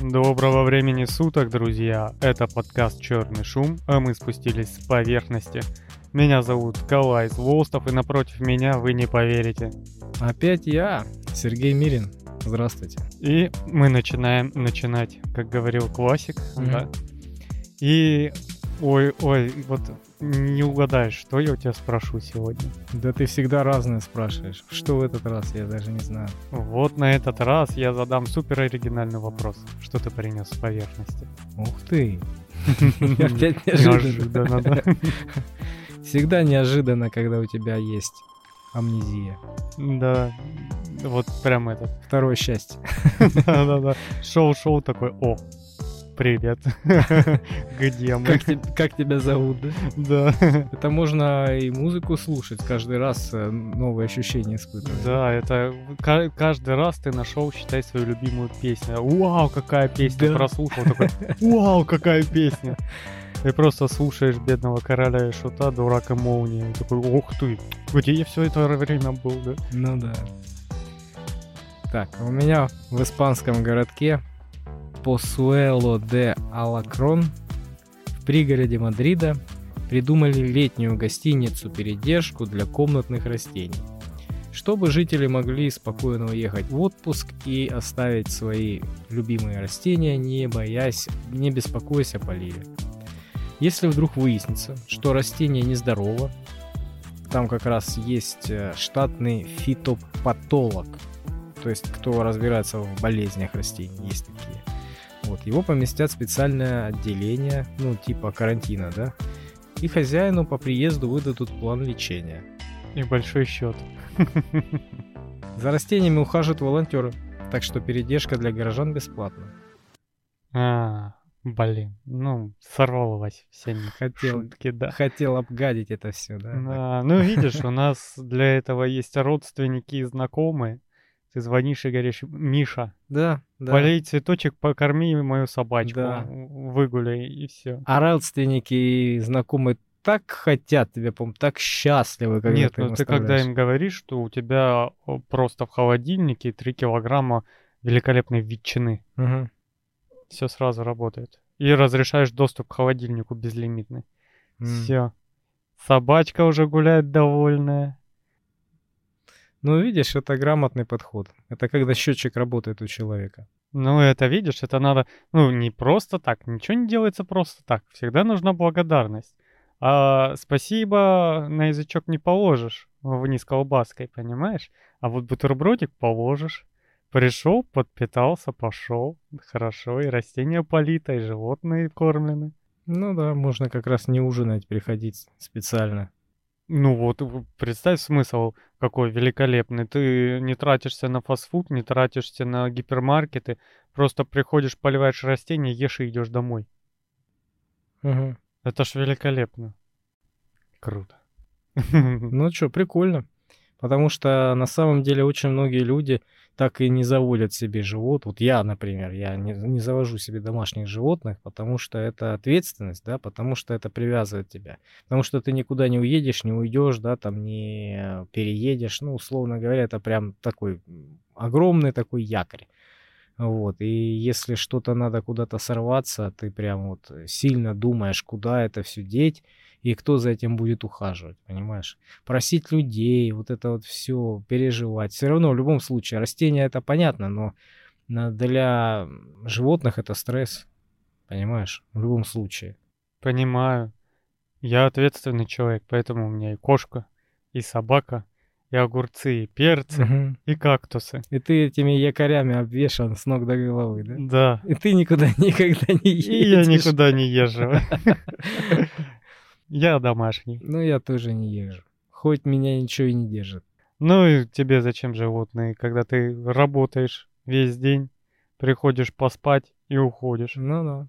Доброго времени суток, друзья! Это подкаст «Черный шум», а мы спустились с поверхности. Меня зовут Калай Волстов, и напротив меня вы не поверите. Опять я, Сергей Мирин. Здравствуйте. И мы начинаем начинать, как говорил классик, Мгм. да. И, ой, ой, вот не угадаешь, что я у тебя спрошу сегодня. Да ты всегда разное спрашиваешь. Что в этот раз, я даже не знаю. Вот на этот раз я задам супер оригинальный вопрос. Что ты принес с поверхности? Ух ты. Опять неожиданно. Неожиданно, да. Всегда неожиданно, когда у тебя есть амнезия. Да, вот прям этот. Второе счастье. Да-да-да. Шоу-шоу такой, о, привет. Где мы? Как, те- как тебя зовут, да? Да. Это можно и музыку слушать, каждый раз э, новые ощущения испытывать. Да, это ка- каждый раз ты нашел, считай, свою любимую песню. Вау, какая песня прослушал. Такой, вау, какая песня. Ты просто слушаешь бедного короля и шута, дурака молнии. Такой, ух ты, где я все это время был, да? Ну да. Так, у меня в испанском городке Посуэло де Алакрон в пригороде Мадрида придумали летнюю гостиницу-передержку для комнатных растений, чтобы жители могли спокойно уехать в отпуск и оставить свои любимые растения, не боясь, не беспокоясь о поливе. Если вдруг выяснится, что растение нездорово, там как раз есть э, штатный фитопатолог, то есть кто разбирается в болезнях растений, есть такие. Вот, его поместят в специальное отделение, ну, типа карантина, да, и хозяину по приезду выдадут план лечения. И большой счет. За растениями ухаживают волонтеры, так что передержка для горожан бесплатна. А, блин, ну, сорвалось все Хотел- шутки, да. Хотел обгадить это все, да? Да, ну видишь, у нас для этого есть родственники и знакомые. Ты звонишь и говоришь, Миша, Да, да. полей цветочек, покорми мою собачку, Да. выгуляй, и все. А родственники и знакомые так хотят тебя, по так счастливы, когда Нет, ты ну ты когда им говоришь, что у тебя просто в холодильнике 3 килограмма великолепной ветчины, Мгм. все сразу работает. И разрешаешь доступ к холодильнику безлимитный. М. Все. Собачка уже гуляет довольная. Ну, видишь, это грамотный подход. Это когда счетчик работает у человека. Ну, это видишь, это надо, ну, не просто так, ничего не делается просто так. Всегда нужна благодарность. А спасибо на язычок не положишь вниз колбаской, понимаешь? А вот бутербродик положишь. Пришел, подпитался, пошел. Хорошо, и растения полито, и животные кормлены. Ну да, можно как раз не ужинать, приходить специально. Ну вот, представь смысл какой великолепный. Ты не тратишься на фастфуд, не тратишься на гипермаркеты. Просто приходишь, поливаешь растения, ешь и идешь домой. Мгм. Это ж великолепно. Круто. Ну что, прикольно. Потому что на самом деле очень многие люди так и не заводят себе живот. Вот я, например, я не, не завожу себе домашних животных, потому что это ответственность, да, потому что это привязывает тебя. Потому что ты никуда не уедешь, не уйдешь, да, там не переедешь. Ну, условно говоря, это прям такой огромный такой якорь. Вот, и если что-то надо куда-то сорваться, ты прям вот сильно думаешь, куда это все деть и кто за этим будет ухаживать, понимаешь? Просить людей, вот это вот все переживать. Все равно в любом случае растения это понятно, но на- для животных это стресс, понимаешь? В любом случае. Понимаю. Я ответственный человек, поэтому у меня и кошка, и собака, и огурцы, и перцы, Мгм. и кактусы. И ты этими якорями обвешан с ног до головы, да? Да. И ты никуда никогда не едешь. И я никуда не езжу. Я домашний. Ну, я тоже не езжу. Хоть меня ничего и не держит. Ну и тебе зачем животные, когда ты работаешь весь день, приходишь поспать и уходишь. Ну да.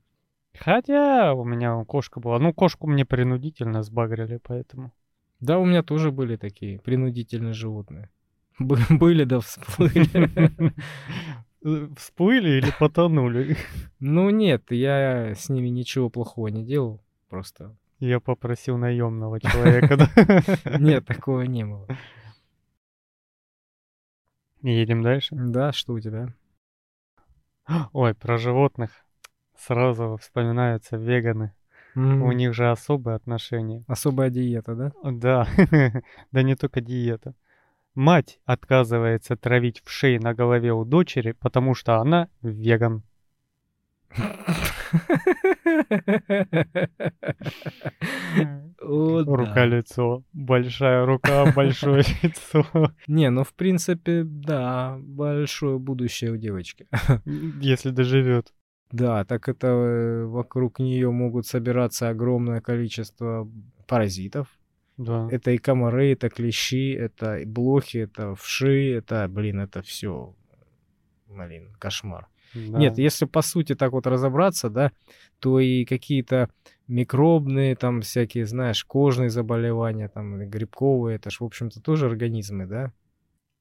Хотя у меня кошка была. Ну, кошку мне принудительно сбагрили, поэтому. Да, у меня тоже были такие принудительные животные. Бы- Были да всплыли. Всплыли или потонули? Ну нет, я с ними ничего плохого не делал. Просто Я попросил наемного человека. нет, такого не было. Едем дальше. Да, что у тебя? Ой, про животных сразу вспоминаются веганы. М, У них же особые отношения. Особая диета, да? Да, да не только диета. Мать отказывается травить в шее на голове у дочери, потому что она веган. Рука-лицо. Большая рука, большое лицо. Не, ну в принципе, да, большое будущее у девочки. Если доживет. Да, так это э, вокруг нее могут собираться огромное количество паразитов. Да. Это и комары, это клещи, это и блохи, это вши, это, блин, это все, блин, кошмар. да. Нет, если по сути так вот разобраться, да, то и какие-то микробные, там всякие, знаешь, кожные заболевания, там грибковые, это ж, в общем-то, тоже организмы, да?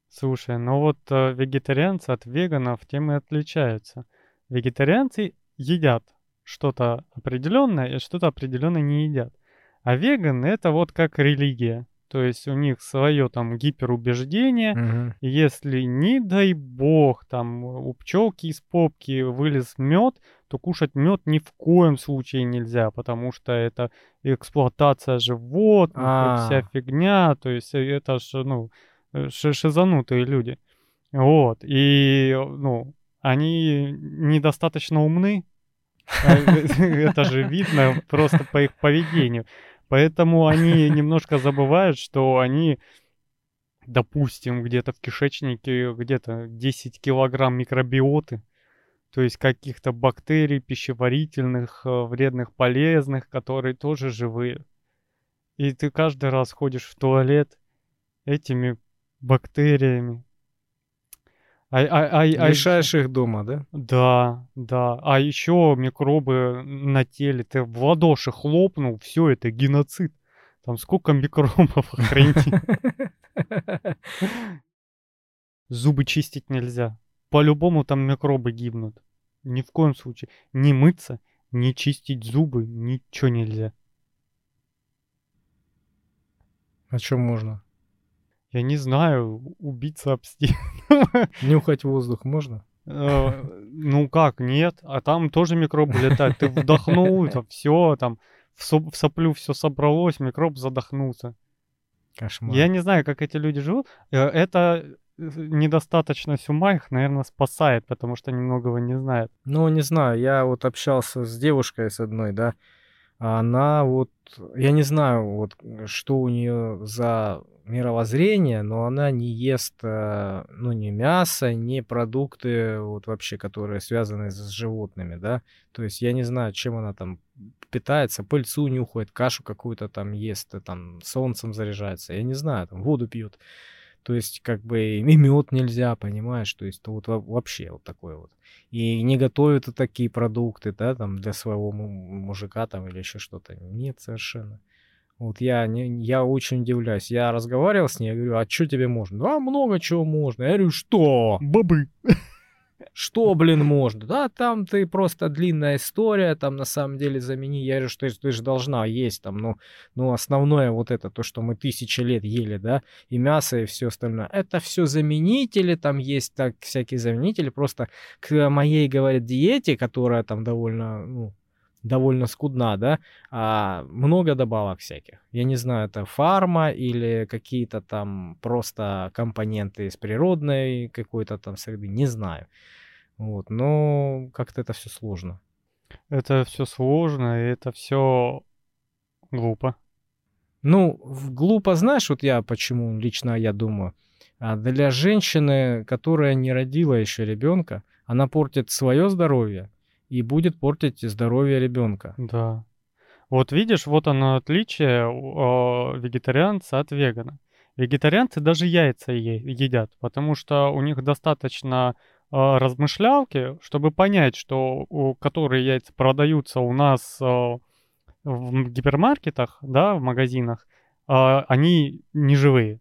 Слушай, ну вот э, вегетарианцы от веганов тем и отличаются. Вегетарианцы едят что-то определенное и что-то определенное не едят. А веганы это вот как религия. То есть у них свое там гиперубеждение. И Если, не дай бог, там у пчелки из попки вылез мед, то кушать мед ни в коем случае нельзя, потому что это эксплуатация животных, и вся фигня, то есть э, это ж, ну, э, ши- шизанутые люди. Вот, и, ну, они недостаточно умны, а, это же видно просто по их поведению. Поэтому они немножко забывают, что они, допустим, где-то в кишечнике где-то 10 килограмм микробиоты, то есть каких-то бактерий пищеварительных, э, вредных, полезных, которые тоже живые. И ты каждый раз ходишь в туалет этими бактериями. А, а, а, а Лишаешь их дома, да? да, да. А еще микробы на теле. Ты в ладоши хлопнул, все это геноцид. Там сколько микробов, охренеть. Зубы чистить нельзя. По-любому там микробы гибнут. Ни в коем случае. Не мыться, не чистить зубы, ничего нельзя. А что можно? Я не знаю, убиться об стену. Нюхать воздух можно? Э, Ну как, нет, а там тоже микробы летают. Ты вдохнул, это все, там в соп- в соплю все собралось, микроб задохнулся. Кошмар. Я не знаю, как эти люди живут. Э, Это э, недостаточность ума их, наверное, спасает, потому что они многого не знают. Ну, не знаю, я вот общался с девушкой с одной, да, она вот, я не знаю, вот что у нее за мировоззрение, но она не ест, э, ну, ни мясо, ни продукты, вот вообще, которые связаны с животными, да. То есть я не знаю, чем она там питается, пыльцу нюхает, кашу какую-то там ест, э, там солнцем заряжается, я не знаю, там воду пьет. То есть, как бы, и мед нельзя, понимаешь? То есть, то вот во- вообще вот такое вот. И не готовят такие продукты, да, там, для своего му- мужика там или еще что-то. Нет, совершенно. Вот я, не, я очень удивляюсь. Я разговаривал с ней, я говорю, а что тебе можно? Да, много чего можно. Я говорю, что? Бобы. Что, блин, можно? Да, там ты просто длинная история, там на самом деле замени. Я говорю, что ты, же должна есть там, ну, ну, основное вот это, то, что мы тысячи лет ели, да, и мясо, и все остальное. Это все заменители, там есть так всякие заменители. Просто к моей, говорят, диете, которая там довольно, ну, довольно скудна, да, а много добавок всяких. Я не знаю, это фарма или какие-то там просто компоненты из природной какой-то там среды, не знаю. Вот, но как-то это все сложно. Это все сложно, и это все глупо. Ну, глупо, знаешь, вот я почему лично я думаю, а, для женщины, которая не родила еще ребенка, она портит свое здоровье и будет портить здоровье ребенка. Да. Вот видишь, вот оно отличие э, вегетарианца от вегана. Вегетарианцы даже яйца е- едят, потому что у них достаточно э, размышлялки, чтобы понять, что у, которые яйца продаются у нас э, в гипермаркетах, да, в магазинах, э, они не живые.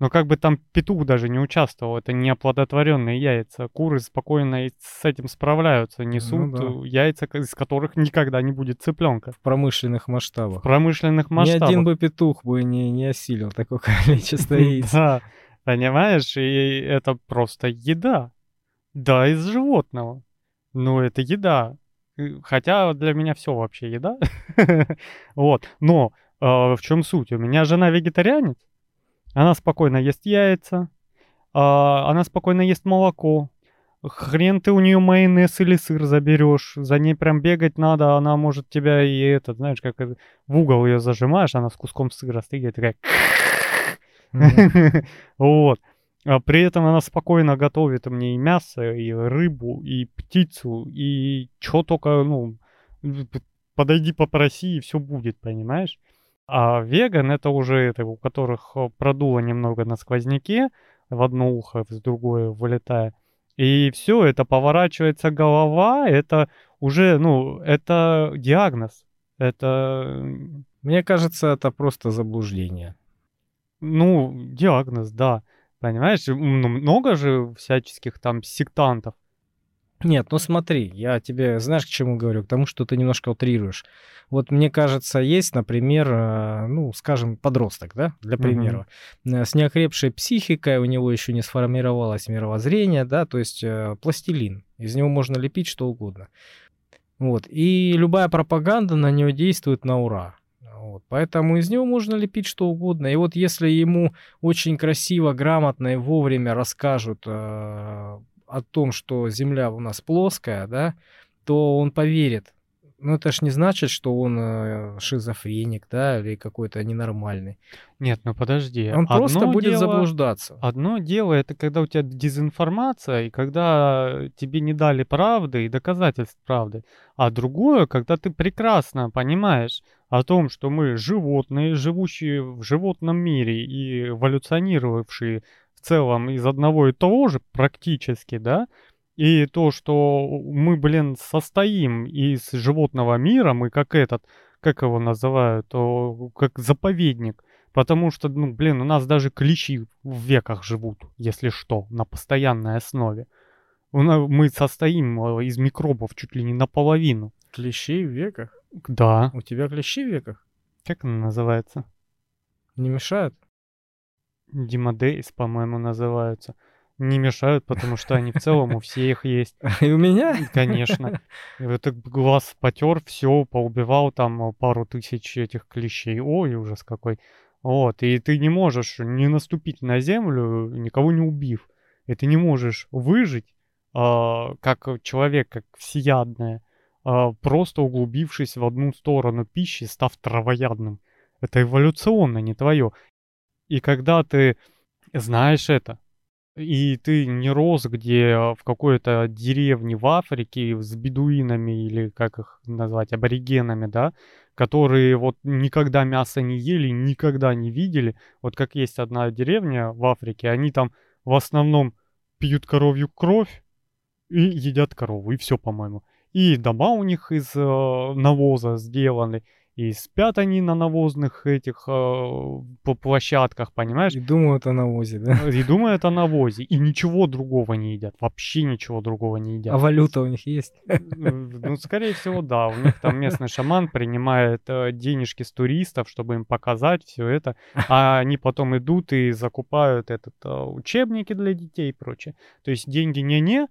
Но как бы там петух даже не участвовал, это не оплодотворенные яйца. Куры спокойно с этим справляются, несут да. э, яйца, из которых никогда не будет цыпленка. В промышленных В масштабах. промышленных Ни масштабах. один бы петух бы не, не осилил такое количество яиц. Да, понимаешь, и это просто еда. Да, из животного. Ну, это еда. Э, Хотя для меня все вообще еда. Вот. Но э, в чем суть? У меня жена вегетарианец. Она спокойно ест яйца. а, Она спокойно ест молоко. Хрен ты у нее майонез или сыр заберешь. За ней прям бегать надо. Она может тебя и это, знаешь, как в угол ее зажимаешь, она с куском сыра стоит и такая... Вот. А при этом она спокойно готовит мне и мясо, и рыбу, и птицу, и что только, ну, подойди попроси, и все будет, понимаешь? А веган это уже это, у которых э, продуло немного на сквозняке, в одно ухо, в другое вылетая. И все, это поворачивается голова, это уже, ну, это диагноз. Это, Мне кажется, это просто заблуждение. ну, диагноз, да. Понимаешь, ну, много же всяческих там сектантов. Нет, ну смотри, я тебе знаешь, к чему говорю? К тому, что ты немножко утрируешь. Вот мне кажется, есть, например, э, ну, скажем, подросток, да, для примера, э, с неокрепшей психикой, у него еще не сформировалось мировоззрение, да, то есть э, пластилин, из него можно лепить что угодно. Вот, и любая пропаганда на него действует на ура. Вот, поэтому из него можно лепить что угодно. И вот если ему очень красиво, грамотно и вовремя расскажут э, о том, что Земля у нас плоская, да, то он поверит. Но это ж не значит, что он э, шизофреник, да, или какой-то ненормальный. Нет, ну подожди. Он просто одно будет дело- заблуждаться. Одно дело это когда у тебя дезинформация, и когда тебе не дали правды и доказательств правды. А другое, когда ты прекрасно понимаешь о том, что мы животные, живущие в животном мире и эволюционировавшие в целом из одного и того же практически, да, и то, что мы, блин, состоим из животного мира, мы как этот, как его называют, как заповедник. Потому что, ну, блин, у нас даже клещи в веках живут, если что, на постоянной основе. Мы состоим э, из микробов чуть ли не наполовину. Клещи в веках? Да. У тебя клещи в веках? Как она называется? Не Димодейс, по-моему, называются. Не мешают, потому что они в целом у всех есть. И у меня? Конечно. Вот так глаз потер, все, поубивал там э, пару тысяч этих клещей. Ой, ужас какой. Вот, и ты не можешь не наступить на землю, никого не убив. И ты не можешь выжить, а, как человек, как всеядное, а, просто углубившись в одну сторону пищи, став травоядным. Это эволюционно, не твое. И когда ты знаешь это, и ты не рос где а, в какой-то деревне в Африке с бедуинами или как их назвать, аборигенами, да, которые вот никогда мясо не ели, никогда не видели. Вот как есть одна деревня в Африке, они там в основном пьют коровью кровь и едят корову, и все, по-моему. И дома у них из э, навоза сделаны, и спят они на навозных этих э, площадках, понимаешь? И думают о навозе, да? И думают о навозе, и ничего другого не едят, вообще ничего другого не едят. А валюта у них есть? Э, Ну, скорее всего, да. У них там местный шаман принимает э, денежки с туристов, чтобы им показать все это. А они потом идут и закупают этот, э, учебники для детей и прочее. То есть деньги не-не,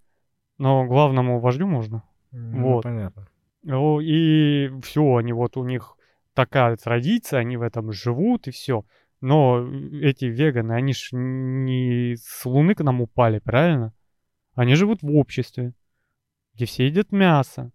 но главному вождю можно. Ну, Вот. понятно. И все, они вот у них такая традиция, они в этом живут и все. Но эти веганы, они ж не с луны к нам упали, правильно? Они живут в обществе, где все едят мясо.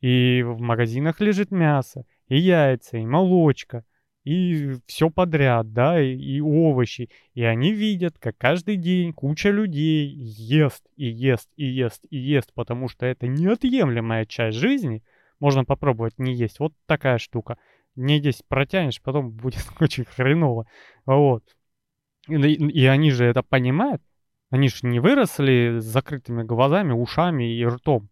И в магазинах лежит мясо, и яйца, и молочка, и все подряд, да, и, и овощи. И они видят, как каждый день куча людей ест, и ест, и ест, и ест, потому что это неотъемлемая часть жизни. Можно попробовать не есть. Вот такая штука. Не 10 протянешь, потом будет очень хреново. Вот. И, и они же это понимают. Они же не выросли с закрытыми глазами, ушами и ртом.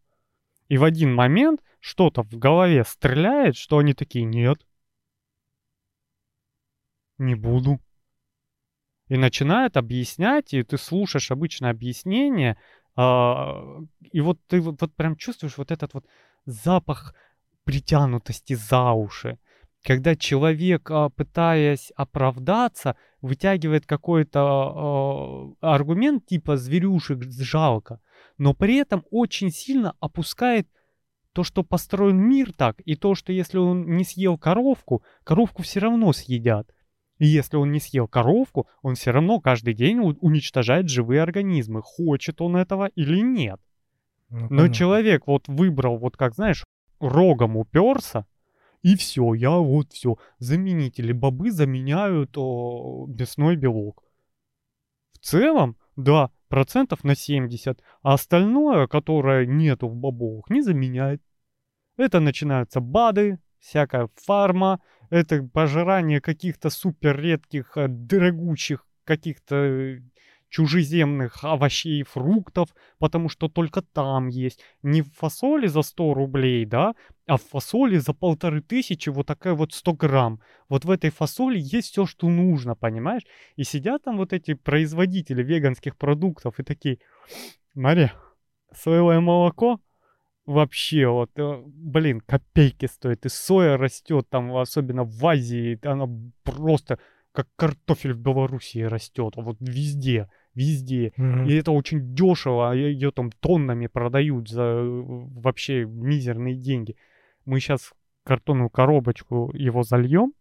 И в один момент что-то в голове стреляет, что они такие, нет, не буду. И начинают объяснять, и ты слушаешь обычно объяснение, а, и вот ты вот, вот прям чувствуешь вот этот вот запах притянутости за уши. Когда человек, а, пытаясь оправдаться, вытягивает какой-то а, аргумент типа «зверюшек жалко». но при этом очень сильно опускает то, что построен мир так, и то, что если он не съел коровку, коровку все равно съедят. И если он не съел коровку, он все равно каждый день уничтожает живые организмы, хочет он этого или нет. Ну, Но человек вот выбрал, вот как знаешь, рогом уперся, и все, я вот все, заменители бобы заменяют о, мясной белок. В целом, да, процентов на 70, а остальное, которое нету в бобовых, не заменяет. Это начинаются БАДы, всякая фарма, это пожирание каких-то супер редких, э, дорогущих каких-то э, чужеземных овощей и фруктов, потому что только там есть. Не в фасоли за 100 рублей, да, а в фасоли за полторы тысячи вот такая вот 100 грамм. Вот в этой фасоли есть все, что нужно, понимаешь? И сидят там вот эти производители веганских продуктов и такие, Мария, соевое молоко вообще вот, э, блин, копейки стоит. И соя растет там, особенно в Азии, она просто как картофель в Белоруссии растет, вот везде везде. Mm-hmm. И это очень дешево, а ее там тоннами продают за э, вообще мизерные деньги. Мы сейчас картонную коробочку его зальем,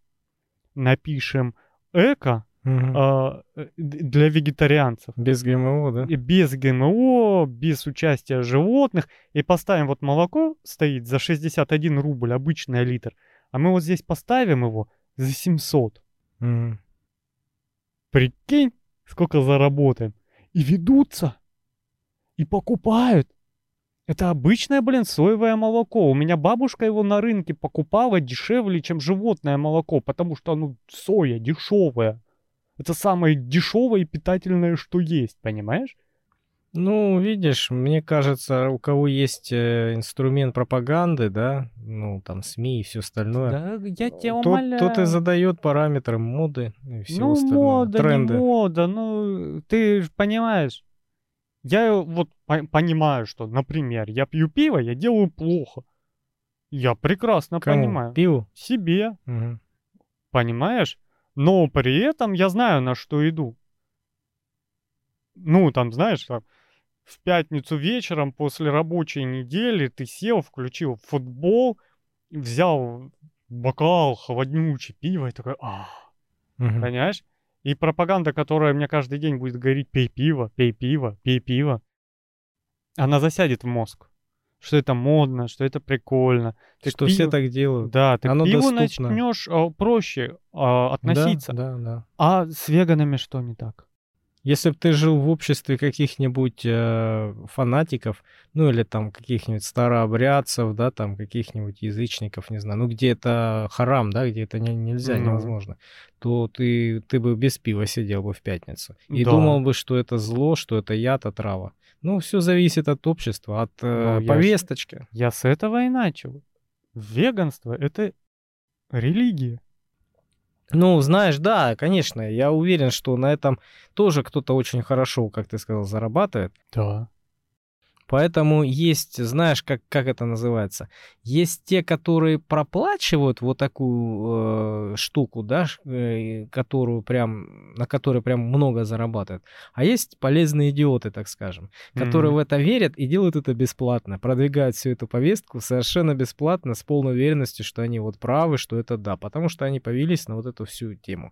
напишем эко mm-hmm. а, э, для вегетарианцев. Без ГМО, да? И без ГМО, без участия животных. И поставим вот молоко стоит за 61 рубль, обычный литр. А мы вот здесь поставим его за 700. Mm-hmm. Прикинь, сколько заработаем. И ведутся. И покупают. Это обычное, блин, соевое молоко. У меня бабушка его на рынке покупала дешевле, чем животное молоко, потому что, ну, соя дешевая. Это самое дешевое и питательное, что есть, понимаешь? Ну, видишь, мне кажется, у кого есть э, инструмент пропаганды, да, ну, там, СМИ и все остальное, да, я тебя тот, умоляю. тот и задает параметры моды и всего ну, остального. мода, тренды. не мода, ну, ты же понимаешь. Я вот по- понимаю, что, например, я пью пиво, я делаю плохо. Я прекрасно Кому? понимаю. Пиву? Себе. Угу. Понимаешь? Но при этом я знаю, на что иду. Ну, там, знаешь, там, в пятницу вечером после рабочей недели ты сел, включил футбол, взял бокал холоднючий пиво и такой, а, угу. понимаешь? И пропаганда, которая мне каждый день будет говорить, пей пиво, пей пиво, пей пиво, она засядет в мозг. Что это модно, что это прикольно. Ты что пиво... все так делают. Да, ты Оно к пиву начнешь а, проще а, относиться. Да, да, да. А с веганами что не так? Если бы ты жил в обществе каких-нибудь э, фанатиков, ну или там каких-нибудь старообрядцев, да, там каких-нибудь язычников, не знаю, ну где это харам, да, где это не, нельзя, mm-hmm. невозможно, то ты, ты бы без пива сидел бы в пятницу и да. думал бы, что это зло, что это яд, отрава. Ну, все зависит от общества, от э, ну, повесточки. Я, я с этого и начал. Веганство — это религия. Ну, знаешь, да, конечно, я уверен, что на этом тоже кто-то очень хорошо, как ты сказал, зарабатывает. Да. Поэтому есть, знаешь, как, как это называется? Есть те, которые проплачивают вот такую э, штуку, да, э, которую прям, на которой прям много зарабатывают. А есть полезные идиоты, так скажем, которые mm-hmm. в это верят и делают это бесплатно, продвигают всю эту повестку совершенно бесплатно, с полной уверенностью, что они вот правы, что это да, потому что они повелись на вот эту всю тему.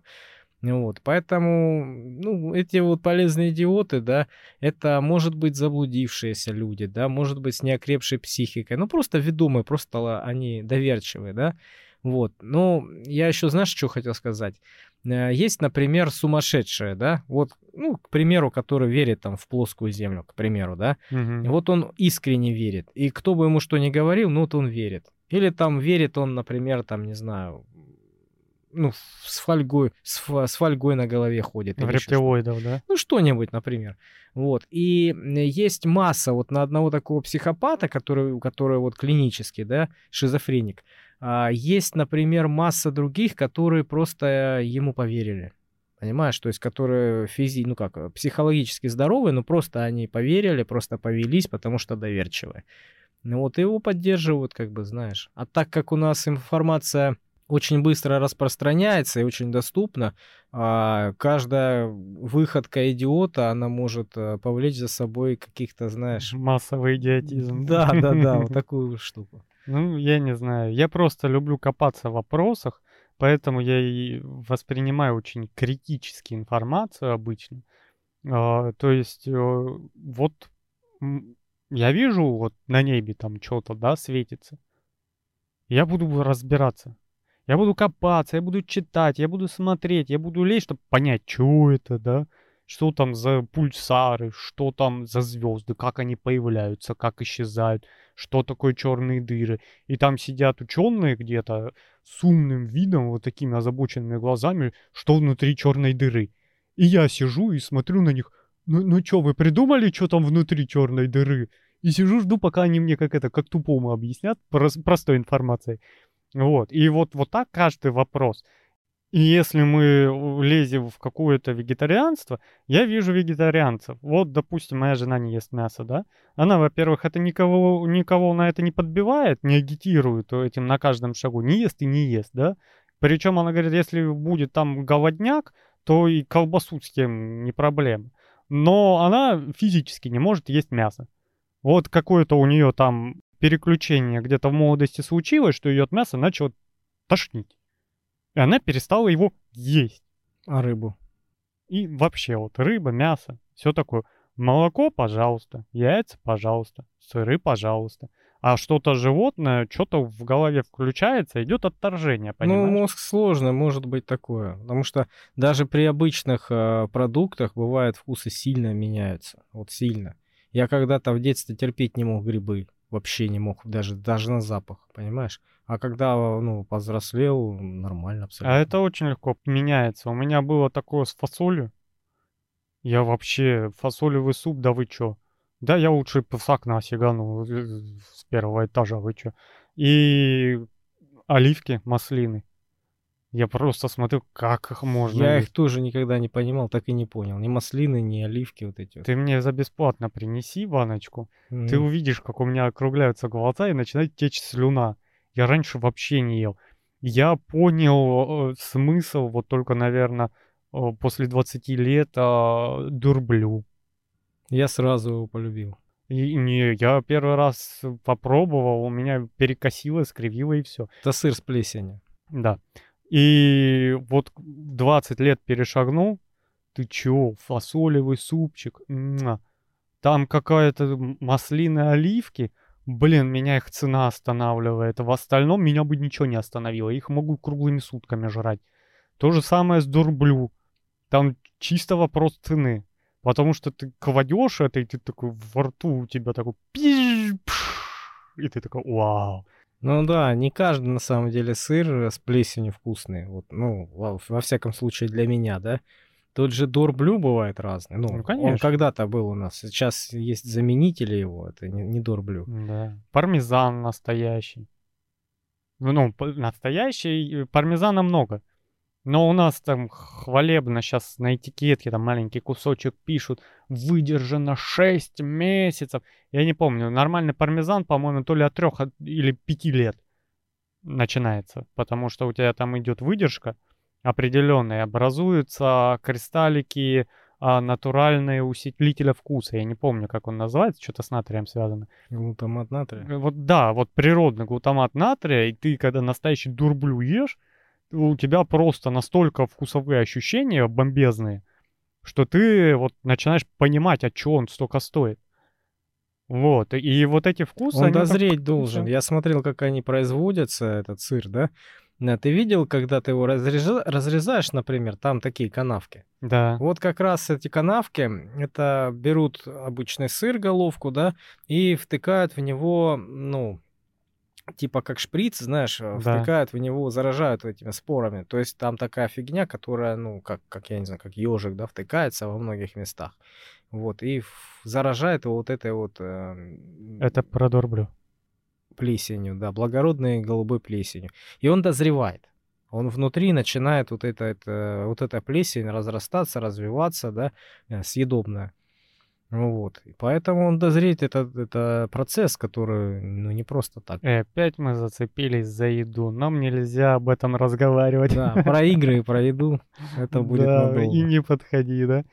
Вот, поэтому, ну, эти вот полезные идиоты, да, это может быть заблудившиеся люди, да, может быть с неокрепшей психикой, ну, просто ведомые, просто они доверчивые, да, вот. Ну, я еще, знаешь, что хотел сказать? Э, есть, например, сумасшедшие, да, вот, ну, к примеру, который верит там в плоскую землю, к примеру, да, угу. вот он искренне верит, и кто бы ему что ни говорил, ну, вот он верит. Или там верит он, например, там, не знаю, ну, с фольгой, с, с фольгой на голове ходит. В рептилоидов, да? Ну, что-нибудь, например. Вот. И есть масса вот на одного такого психопата, который, который вот клинический, да, шизофреник. А, есть, например, масса других, которые просто ему поверили. Понимаешь, то есть, которые физи, ну как, психологически здоровые, но просто они поверили, просто повелись, потому что доверчивые. Ну вот, его поддерживают, как бы, знаешь. А так как у нас информация очень быстро распространяется и очень доступно. А каждая выходка идиота, она может э, повлечь за собой каких-то, знаешь... Массовый идиотизм. Да, да, да, вот такую штуку. Ну, я не знаю. Я просто люблю копаться в вопросах, поэтому я и воспринимаю очень критически информацию обычно. А, то есть, э, вот я вижу вот на небе там что-то, да, светится. Я буду разбираться. Я буду копаться, я буду читать, я буду смотреть, я буду лезть, чтобы понять, что это, да, что там за пульсары, что там за звезды, как они появляются, как исчезают, что такое черные дыры. И там сидят ученые где-то с умным видом, вот такими озабоченными глазами, что внутри черной дыры. И я сижу и смотрю на них, ну, ну что, вы придумали, что там внутри черной дыры? И сижу, жду, пока они мне как это, как тупому объяснят, простой информацией. Вот. И вот, вот так каждый вопрос. И если мы лезем в какое-то вегетарианство, я вижу вегетарианцев. Вот, допустим, моя жена не ест мясо, да? Она, во-первых, это никого, никого на это не подбивает, не агитирует этим на каждом шагу. Не ест и не ест, да? Причем она говорит, если будет там голодняк, то и колбасу с тем не проблема. Но она физически не может есть мясо. Вот какое-то у нее там переключение где-то в молодости случилось, что ее от мяса начало тошнить. И она перестала его есть. А рыбу? И вообще вот рыба, мясо, все такое. Молоко, пожалуйста. Яйца, пожалуйста. Сыры, пожалуйста. А что-то животное, что-то в голове включается, идет отторжение, ну, понимаешь? Ну, мозг сложно, может быть такое. Потому что даже при обычных э, продуктах бывает вкусы сильно меняются. Вот сильно. Я когда-то в детстве терпеть не мог грибы вообще не мог даже, даже на запах, понимаешь? А когда, ну, повзрослел, нормально а абсолютно. А это очень легко меняется. У меня было такое с фасолью. Я вообще, фасолевый суп, да вы чё? Да, я лучше с окна сигану с первого этажа, вы чё? И оливки, маслины. Я просто смотрю, как их можно. Я есть. их тоже никогда не понимал, так и не понял. Ни маслины, ни оливки вот эти. Ты мне за бесплатно принеси баночку. Mm. Ты увидишь, как у меня округляются глаза и начинает течь слюна. Я раньше вообще не ел. Я понял э, смысл вот только, наверное, э, после 20 лет э, дурблю. Я сразу его полюбил. И, не, я первый раз попробовал, у меня перекосило, скривило и все. Это сыр с плесенью. Да. И вот 20 лет перешагнул, ты чё, фасолевый супчик, там какая-то маслины, оливки, блин, меня их цена останавливает, в остальном меня бы ничего не остановило, их могу круглыми сутками жрать. То же самое с дурблю, там чисто вопрос цены, потому что ты кладешь это, и ты такой, во рту у тебя такой, и ты такой, вау. Ну да, не каждый на самом деле сыр с плесенью вкусный. Вот, ну, во, во всяком случае для меня, да. Тот же Дорблю бывает разный. Ну, ну конечно. Он когда-то был у нас. Сейчас есть заменители его. Это не, не Дорблю. Да. Пармезан настоящий. Ну, настоящий. Пармезана много. Но у нас там хвалебно сейчас на этикетке там маленький кусочек пишут выдержано 6 месяцев. Я не помню, нормальный пармезан, по-моему, то ли от 3 или 5 лет начинается, потому что у тебя там идет выдержка определенная, образуются кристаллики а, натуральные усилителя вкуса. Я не помню, как он называется, что-то с натрием связано. Глутамат натрия? Вот да, вот природный глутамат натрия, и ты, когда настоящий дурблю ешь, у тебя просто настолько вкусовые ощущения бомбезные, что ты вот начинаешь понимать, от чего он столько стоит. Вот, и вот эти вкусы... Он дозреть так... должен. Я смотрел, как они производятся, этот сыр, да? Ты видел, когда ты его разреза... разрезаешь, например, там такие канавки? Да. Вот как раз эти канавки, это берут обычный сыр, головку, да, и втыкают в него, ну, типа как шприц, знаешь, э, да. втыкают в него, заражают этими спорами. То есть там такая фигня, которая, ну, как, как я не знаю, как ежик, да, втыкается во многих местах. Вот, и заражает его вот этой вот... Э, Это продорблю. Плесенью, да, благородной голубой плесенью. И он дозревает. Он внутри начинает вот, это, это, вот эта плесень разрастаться, развиваться, да, э, съедобная. Вот. И поэтому он дозреть это, это процесс, который ну, не просто так. И опять мы зацепились за еду. Нам нельзя об этом разговаривать. Да, про игры и про еду это будет Да, надолго. и не подходи, да?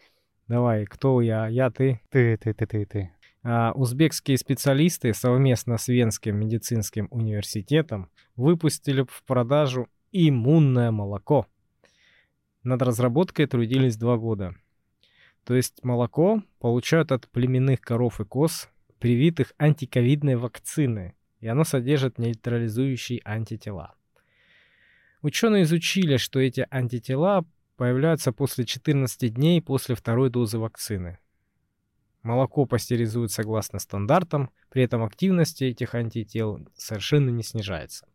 Давай, кто я? Я, ты. Ты, ты, ты, ты, ты. А, Узбекские специалисты совместно с Венским медицинским университетом выпустили в продажу иммунное молоко. Над разработкой трудились два года. То есть молоко получают от племенных коров и коз, привитых антиковидной вакцины, и оно содержит нейтрализующие антитела. Ученые изучили, что эти антитела появляются после 14 дней после второй дозы вакцины. Молоко пастеризуют согласно стандартам, при этом активность этих антител совершенно не снижается.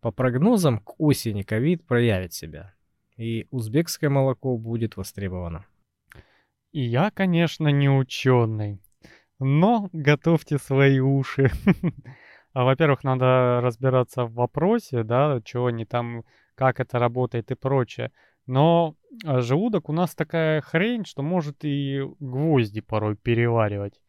По прогнозам, к осени ковид проявит себя, и узбекское молоко будет востребовано. И я, конечно, не ученый, но готовьте свои уши. А, Во-первых, надо разбираться в вопросе, да, чего они там, как это работает и прочее. Но а, желудок у нас такая хрень, что может и гвозди порой переваривать.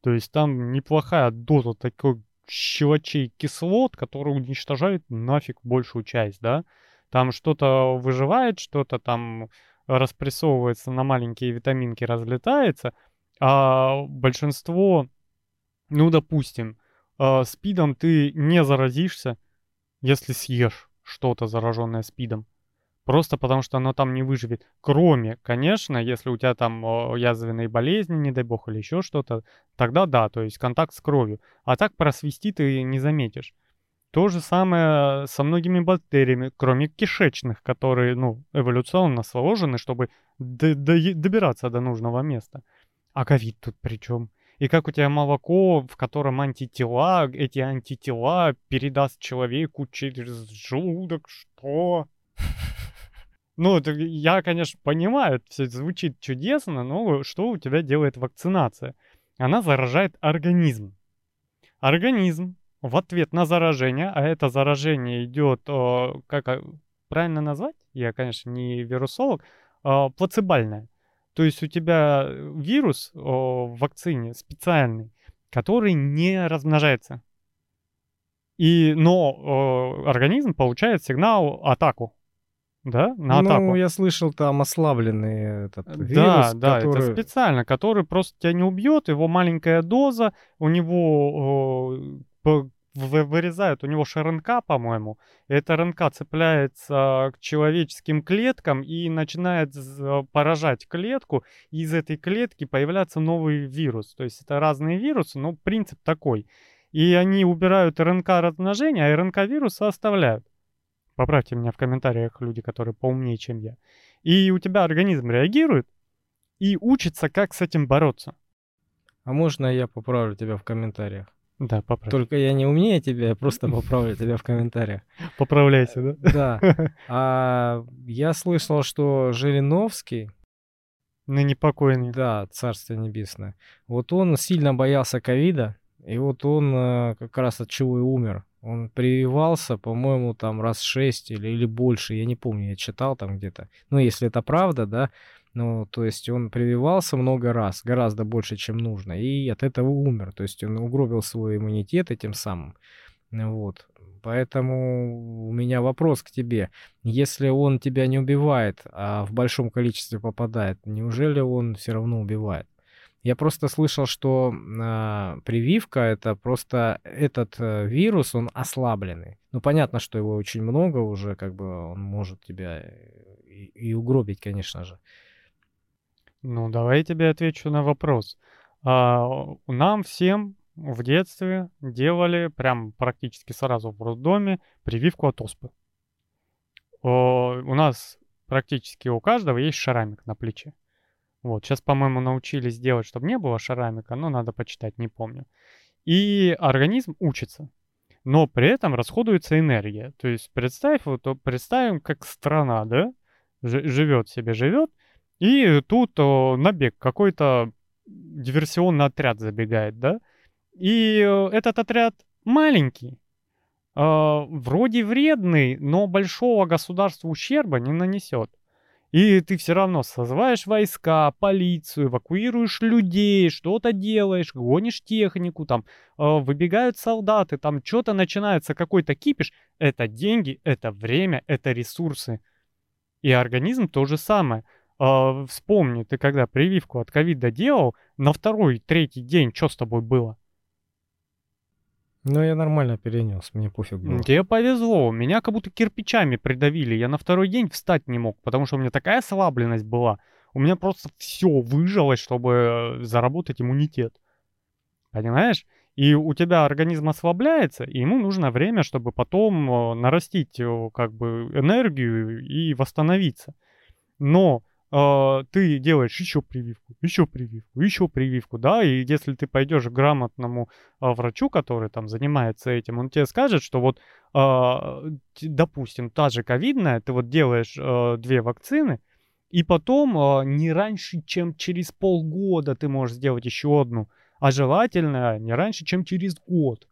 То есть там неплохая доза такой щелочей кислот, которые уничтожают нафиг большую часть, да. Там что-то выживает, что-то там распрессовывается на маленькие витаминки, разлетается, а большинство, ну, допустим, а, спидом ты не заразишься, если съешь что-то зараженное спидом. Просто потому что оно там не выживет. Кроме, конечно, если у тебя там о, язвенные болезни, не дай бог, или еще что-то, тогда да, то есть контакт с кровью. А так просвести ты не заметишь. То же самое со многими бактериями, кроме кишечных, которые, ну, эволюционно сложены, чтобы д- д- добираться до нужного места. А ковид тут при чем? И как у тебя молоко, в котором антитела, эти антитела передаст человеку через желудок, что? Ну, это я, конечно, понимаю, все звучит чудесно, но что у тебя делает вакцинация? Она заражает организм. Организм в ответ на заражение, а это заражение идет, о, как а, правильно назвать? Я, конечно, не вирусолог, а, плацебальное. То есть у тебя вирус о, в вакцине специальный, который не размножается. И, но о, организм получает сигнал атаку. Да, на атаку. Ну, я слышал, там ослабленный этот Да, вирус, да, это который... специально, который просто тебя не убьет, его маленькая доза, у него вырезают, у него же РНК, по-моему, эта РНК цепляется к человеческим клеткам и начинает з- поражать клетку, и из этой клетки появляется новый вирус. То есть это разные вирусы, но принцип такой. И они убирают РНК размножения, а РНК вируса оставляют. Поправьте меня в комментариях люди, которые поумнее, чем я. И у тебя организм реагирует и учится, как с этим бороться. А можно я поправлю тебя в комментариях? Да, поправь. Только я не умнее тебя, я просто поправлю тебя в комментариях. Поправляйся, да? Да. А я слышал, что Жириновский, Ныне покойный. да, царство небесное, вот он сильно боялся ковида, и вот он э, как раз от чего и умер. Он прививался, по-моему, там раз шесть или, или больше, я не помню, я читал там где-то. Ну, если это правда, да, ну, то есть он прививался много раз, гораздо больше, чем нужно, и от этого умер. То есть он угробил свой иммунитет этим самым. Вот. Поэтому у меня вопрос к тебе. Если он тебя не убивает, а в большом количестве попадает, неужели он все равно убивает? Я просто слышал, что а, прививка это просто этот э, вирус, он ослабленный. Ну, понятно, что его очень много уже, как бы он может тебя э, и, и угробить, конечно же. Ну, давай я тебе отвечу на вопрос. А, нам всем в детстве делали прям практически сразу в роддоме прививку от оспы. О, у нас практически у каждого есть шарамик на плече. Вот, сейчас, по-моему, научились делать, чтобы не было шарамика, но надо почитать, не помню. И организм учится, но при этом расходуется энергия. То есть представь, вот представим, как страна, да, живет себе, живет, и тут о, набег, какой-то диверсионный отряд забегает, да, и э, этот отряд маленький, э, вроде вредный, но большого государству ущерба не нанесет. И ты все равно созываешь войска, полицию, эвакуируешь людей, что-то делаешь, гонишь технику, там э, выбегают солдаты, там что-то начинается, какой-то кипиш. Это деньги, это время, это ресурсы. И организм то же самое. Э, вспомни, ты когда прививку от ковида делал, на второй, третий день что с тобой было? Ну, я нормально перенес, мне пофиг было. Тебе повезло, меня как будто кирпичами придавили. Я на второй день встать не мог, потому что у меня такая ослабленность была. У меня просто все выжилось, чтобы э, заработать иммунитет. Понимаешь? И у тебя организм ослабляется, и ему нужно время, чтобы потом э, нарастить э, как бы энергию и восстановиться. Но э, ты делаешь еще прививку, еще прививку, еще прививку, да, и если ты пойдешь к грамотному э, врачу, который там занимается этим, он тебе скажет, что вот, э, допустим, та же ковидная, ты вот делаешь э, две вакцины, и потом э, не раньше, чем через полгода ты можешь сделать еще одну, а желательно не раньше, чем через год.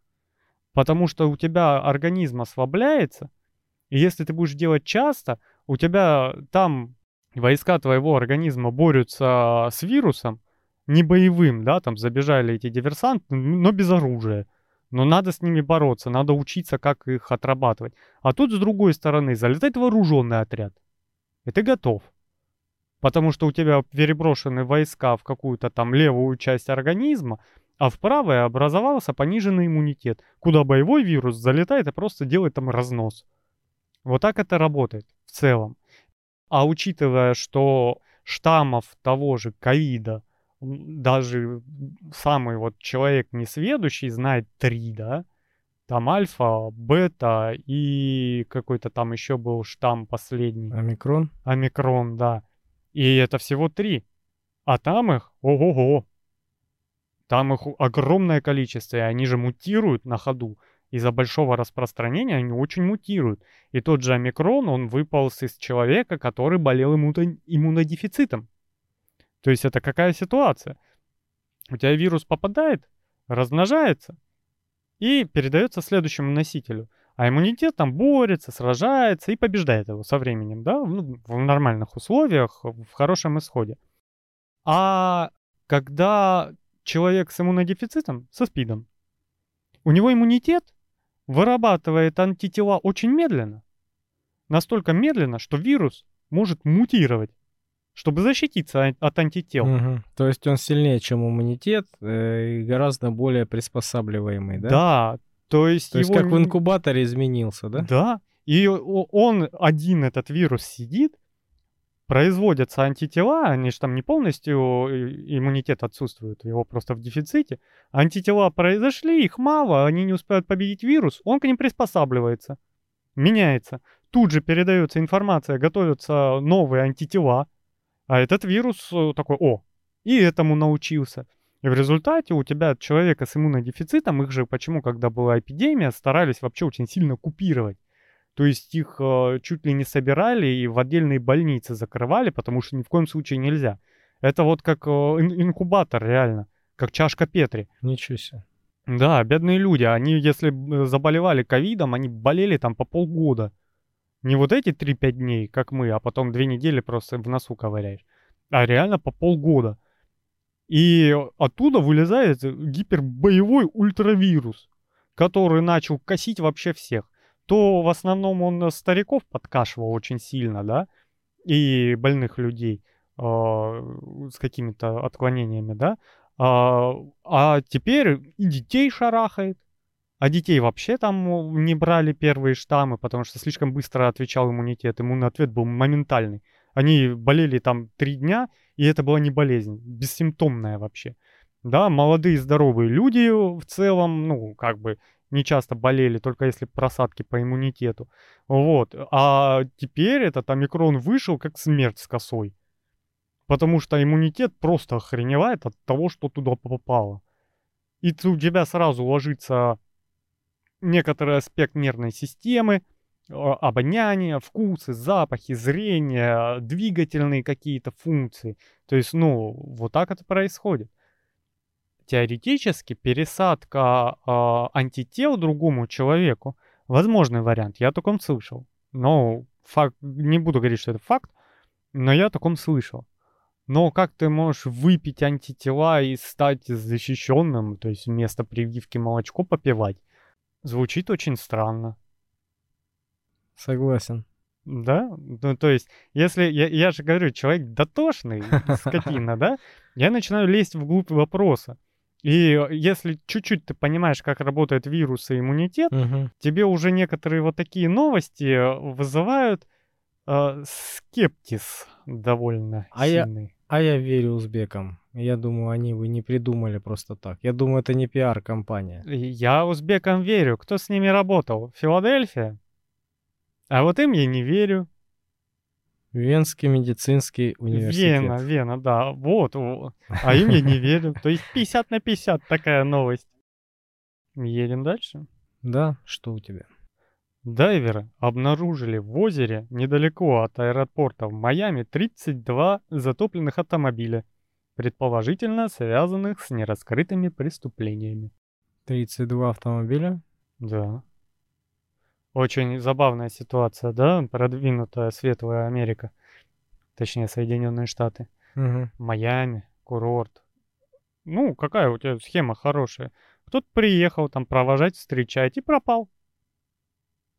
Потому что у тебя организм ослабляется, и если ты будешь делать часто, у тебя там войска твоего организма борются с вирусом, не боевым, да, там забежали эти диверсанты, но без оружия. Но надо с ними бороться, надо учиться, как их отрабатывать. А тут, с другой стороны, залетает вооруженный отряд. И ты готов. Потому что у тебя переброшены войска в какую-то там левую часть организма, а в правой образовался пониженный иммунитет, куда боевой вирус залетает и просто делает там разнос. Вот так это работает в целом. А учитывая, что штаммов того же ковида даже самый вот человек несведущий знает три, да, там альфа, бета и какой-то там еще был штамм последний. Омикрон? Омикрон, да. И это всего три. А там их, ого-го. Там их огромное количество, и они же мутируют на ходу из-за большого распространения они очень мутируют. И тот же омикрон, он выполз из человека, который болел иммуно- иммунодефицитом. То есть это какая ситуация? У тебя вирус попадает, размножается и передается следующему носителю. А иммунитет там борется, сражается и побеждает его со временем, да, ну, в нормальных условиях, в хорошем исходе. А когда человек с иммунодефицитом, со СПИДом, у него иммунитет вырабатывает антитела очень медленно. Настолько медленно, что вирус может мутировать, чтобы защититься от антител. Угу. То есть он сильнее, чем иммунитет, э, и гораздо более приспосабливаемый, да? Да. То есть, то есть его... как в инкубаторе изменился, да? Да. И он один, этот вирус, сидит, производятся антитела, они же там не полностью э, иммунитет отсутствует, его просто в дефиците. Антитела произошли, их мало, они не успевают победить вирус, он к ним приспосабливается, меняется. Тут же передается информация, готовятся новые антитела, а этот вирус э, такой, о, и этому научился. И в результате у тебя человека с иммунодефицитом, их же почему, когда была эпидемия, старались вообще очень сильно купировать. То есть их э, чуть ли не собирали и в отдельные больницы закрывали, потому что ни в коем случае нельзя. Это вот как э, инкубатор реально, как чашка Петри. Ничего себе. Да, бедные люди, они если заболевали ковидом, они болели там по полгода. Не вот эти 3-5 дней, как мы, а потом 2 недели просто в носу ковыряешь. А реально по полгода. И оттуда вылезает гипербоевой ультравирус, который начал косить вообще всех то в основном он стариков подкашивал очень сильно, да, и больных людей э, с какими-то отклонениями, да, а, а теперь и детей шарахает, а детей вообще там не брали первые штаммы, потому что слишком быстро отвечал иммунитет, иммунный ответ был моментальный. Они болели там три дня, и это была не болезнь, бессимптомная вообще. Да, молодые здоровые люди в целом, ну, как бы не часто болели, только если просадки по иммунитету. Вот. А теперь этот омикрон вышел как смерть с косой. Потому что иммунитет просто охреневает от того, что туда попало. И у тебя сразу ложится некоторый аспект нервной системы, а, обоняние, вкусы, запахи, зрение, двигательные какие-то функции. То есть, ну, вот так это происходит теоретически пересадка э, антител другому человеку возможный вариант. Я о таком слышал. Но факт, не буду говорить, что это факт. Но я о таком слышал. Но как ты можешь выпить антитела и стать защищенным, то есть вместо прививки молочко попивать? Звучит очень странно. Согласен. Да? Ну, то есть, если... Я, я же говорю, человек дотошный, скотина, да? Я начинаю лезть вглубь вопроса. И если чуть-чуть ты понимаешь, как работают вирусы и иммунитет, Мгм. тебе уже некоторые вот такие новости вызывают э, скептиз довольно А я- сильный. А я верю узбекам. Я думаю, они бы не придумали просто так. Я думаю, это не пиар-компания. Я узбекам верю. Кто с ними работал? Филадельфия? А вот им я не верю. Венский медицинский университет. Вена, Вена, да. Вот. во. А им я не верю. То есть 50 на 50 такая новость. Едем дальше. Да, что у тебя? Дайверы обнаружили в озере недалеко от аэропорта в Майами 32 затопленных автомобиля, предположительно связанных с нераскрытыми преступлениями. 32 автомобиля. Да. Очень забавная ситуация, да? Продвинутая светлая Америка. Точнее, Соединенные Штаты. Мгм. Майами, курорт. Ну, какая у тебя схема хорошая. Кто-то приехал там провожать, встречать и пропал.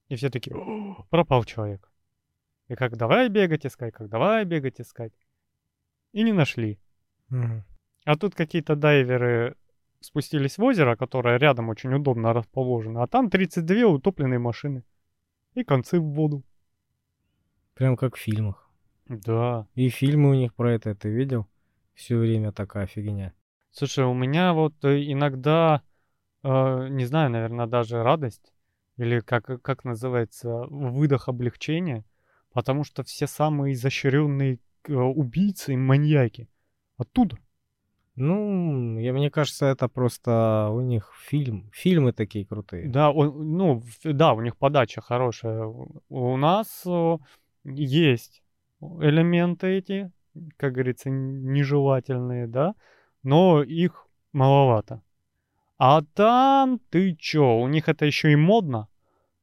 И все такие, «О, пропал человек. И как давай бегать искать, как давай бегать искать. И не нашли. Мгм. А тут какие-то дайверы спустились в озеро, которое рядом очень удобно расположено, а там 32 утопленные машины. И концы в воду. Прям как в фильмах. Да. И фильмы у них про это, ты видел? Все время такая фигня. Слушай, у меня вот э, иногда, э, не знаю, наверное, даже радость, или как, как называется, выдох облегчения, потому что все самые изощренные э, убийцы и маньяки оттуда. Ну, я, мне кажется, это просто у них фильм. Фильмы такие крутые. Да, он, ну, да, у них подача хорошая. У нас есть элементы эти, как говорится, нежелательные, да, но их маловато. А там ты чё, у них это еще и модно.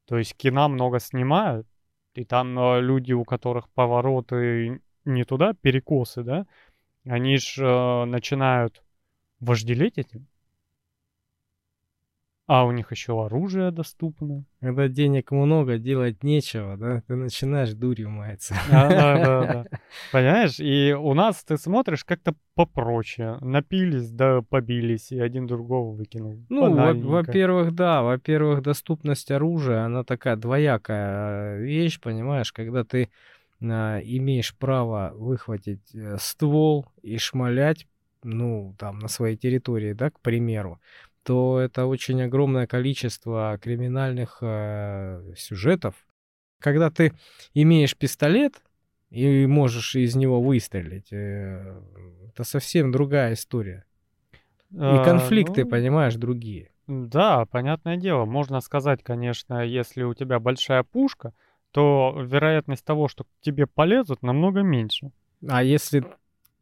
То есть кино много снимают, и там э, люди, у которых повороты не туда, перекосы, да, они ж э, начинают вожделеть этим. А у них еще оружие доступно. Когда денег много, делать нечего, да? Ты начинаешь дурью маяться. Да, да, да. Понимаешь? И у нас ты смотришь как-то попроще. Напились, да побились, и один другого выкинул. Ну, во- во-первых, да, во-первых, доступность оружия, она такая двоякая э, вещь, понимаешь, когда ты имеешь право выхватить э, ствол и шмалять, ну, там, на своей территории, да, к примеру, то это очень огромное количество криминальных э, сюжетов. Когда ты имеешь пистолет и можешь из него выстрелить, э, это совсем другая история. И А, конфликты, ну, понимаешь, другие. Да, понятное дело. Можно сказать, конечно, если у тебя большая пушка, то вероятность того, что к тебе полезут, намного меньше. А если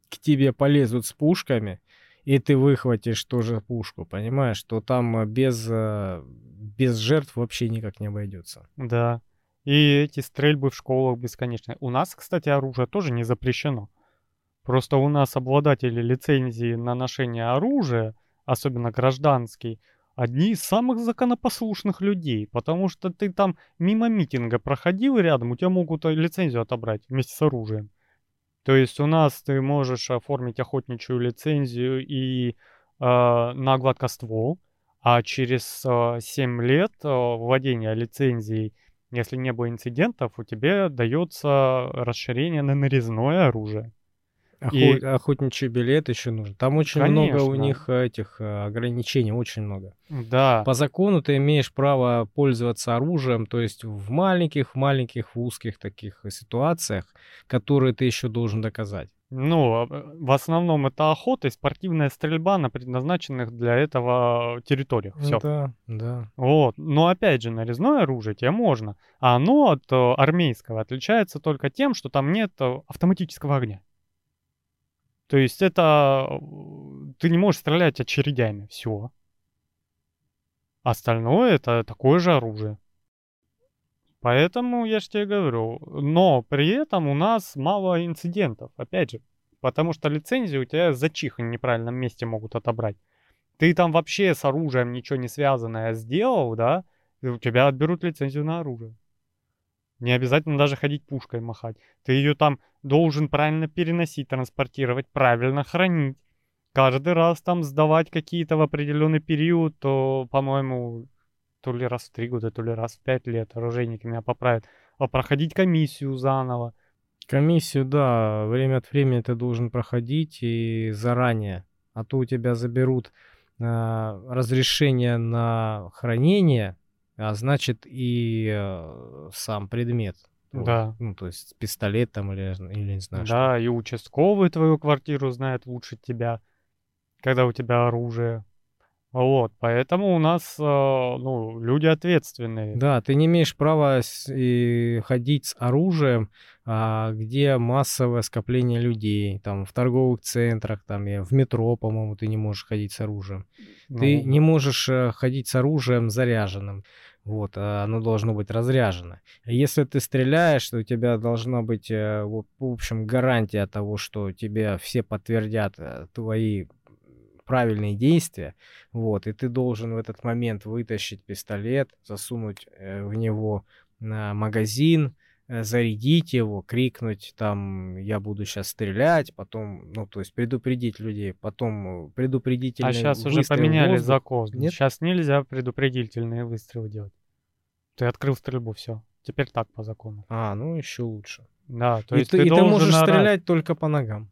к тебе полезут с пушками, и ты выхватишь тоже пушку, понимаешь, то там э, без, э, без жертв вообще никак не обойдется. Да. И эти стрельбы в школах бесконечные. У нас, кстати, оружие тоже не запрещено. Просто у нас обладатели лицензии на ношение оружия, особенно гражданский, одни из самых законопослушных людей, потому что ты там мимо митинга проходил рядом, у тебя могут э, лицензию отобрать вместе с оружием. То есть у нас ты можешь оформить охотничью лицензию и э, на гладкоствол, а через э, 7 лет э, владения лицензией, если не было инцидентов, у тебя дается расширение на нарезное оружие. Охо- И- Охотничий билет еще нужен. Там очень много у Конечно. них э, этих э, ограничений, очень много. Да, По закону ты имеешь право пользоваться оружием, то есть в маленьких, маленьких, в узких таких ситуациях, которые ты еще должен доказать. ну, э, в основном это охота и спортивная стрельба на предназначенных для этого территориях. Все. Да, да. Вот. Но опять же, нарезное оружие тебе можно. А оно от э, армейского отличается только тем, что там нет автоматического огня. То есть это... э, Ты не можешь стрелять очередями. Все. Остальное это такое же оружие. Поэтому я же тебе говорю, но при этом у нас мало инцидентов, опять же, потому что лицензию у тебя за чихань в неправильном месте могут отобрать. Ты там вообще с оружием ничего не связанное сделал, да, и у тебя отберут лицензию на оружие. Не обязательно даже ходить пушкой махать. Ты ее там должен правильно переносить, транспортировать, правильно хранить. Каждый раз там сдавать какие-то в определенный период, то, по-моему, то ли раз в три года, то ли раз в пять лет, оружейники меня поправят, а проходить комиссию заново. Комиссию, да, время от времени ты должен проходить и заранее, а то у тебя заберут э, разрешение на хранение, а значит и э, сам предмет. Да. Ну, то есть пистолет там или, или не знаю что. Да, и участковый твою квартиру знает лучше тебя, когда у тебя оружие. Вот, поэтому у нас, э, ну, люди ответственные. Да, ты не имеешь права с- и ходить с оружием, а, где массовое скопление людей, там в торговых центрах, там в метро, по-моему, ты не можешь ходить с оружием. Ты Ну, не можешь э, ходить с оружием заряженным. Вот, а оно должно быть разряжено. Если ты стреляешь, то у тебя должна быть, э, в общем, гарантия того, что тебе все подтвердят э, твои правильные действия. Вот, и ты должен в этот момент вытащить пистолет, засунуть э, в него магазин, э, зарядить его, крикнуть там «я буду сейчас стрелять», потом, ну, то есть предупредить людей, потом э, предупредительный А сейчас уже поменяли воздух. закон. Нет? Сейчас нельзя предупредительные выстрелы делать. Ты открыл стрельбу, все. Теперь так по закону. А, ну еще лучше. Да, то и есть ты, ты, и ты можешь орать. стрелять только по ногам.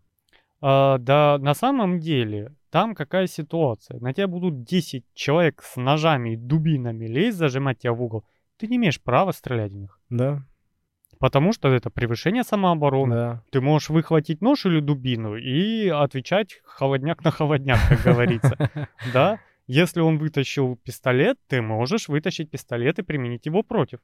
А, да, на самом деле, там какая ситуация? На тебя будут 10 человек с ножами и дубинами лезть, зажимать тебя в угол. Ты не имеешь права стрелять в них. Да, Потому что это превышение самообороны. да. Ты можешь выхватить нож или дубину и отвечать холодняк на холодняк, как говорится. Да? Если он вытащил пистолет, ты можешь вытащить пистолет и применить его против.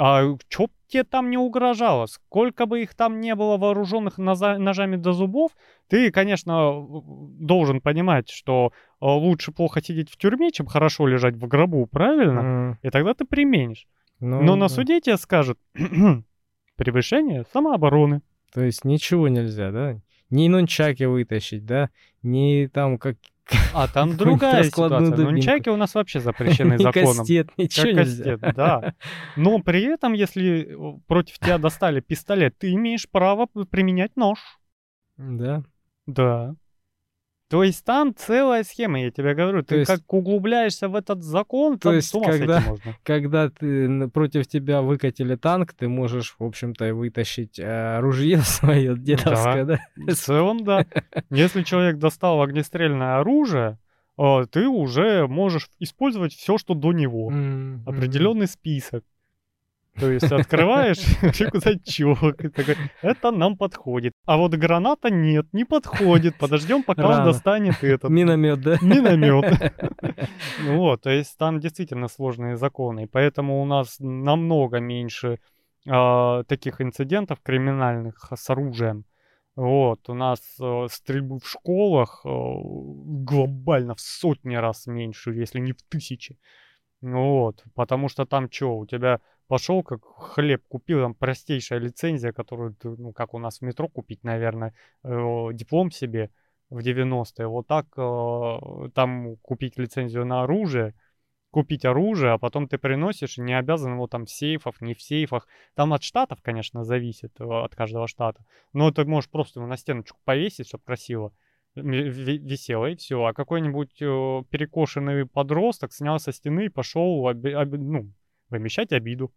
А чё б тебе там не угрожало? Сколько бы их там не было вооруженных ножами до зубов, ты, конечно, должен понимать, что э, лучше плохо сидеть в тюрьме, чем хорошо лежать в гробу, правильно? М, И тогда ты применишь. Ну, Но на суде тебе скажут превышение самообороны. То есть ничего нельзя, да? Ни нунчаки вытащить, да? Ни там как... А там другая ситуация. дубинку. Нунчаки у нас вообще запрещены законом. кастет, ничего Как кастет, да. Но при этом, если э, против тебя достали пистолет, ты имеешь право применять нож. Да. Да. То есть там целая схема, я тебе говорю. То Ты есть- как углубляешься в этот закон, То там есть с ума сойти когда- можно. Когда ты против тебя выкатили танк, ты можешь, в общем-то, вытащить э, ружье свое дедовское, да? В целом, да. Если человек достал огнестрельное оружие, э, ты уже можешь использовать все, что до него. М. определенный список. То есть открываешь рюкзачок и такой, это нам подходит. А вот граната нет, не подходит. Подождем, пока он Рано. достанет этот Миномет, да? миномет. Ну Вот, то есть там действительно сложные законы. И поэтому у нас намного меньше а, таких инцидентов криминальных с оружием. Вот, у нас э, стрельбы в школах э, глобально в сотни раз меньше, если не в тысячи. Ну Вот, потому что там что, у тебя пошел как хлеб купил, там простейшая лицензия, которую ну, как у нас в метро купить, наверное, диплом себе в 90-е. Вот так э, там купить лицензию на оружие, купить оружие, а потом ты приносишь, не обязан его там в сейфах, не в сейфах. Там от штатов, конечно, зависит, э, от каждого штата. Но ты можешь просто его на стеночку повесить, чтобы красиво висело, и все. А какой-нибудь э, перекошенный подросток снял со стены и пошел ну, вымещать обиду.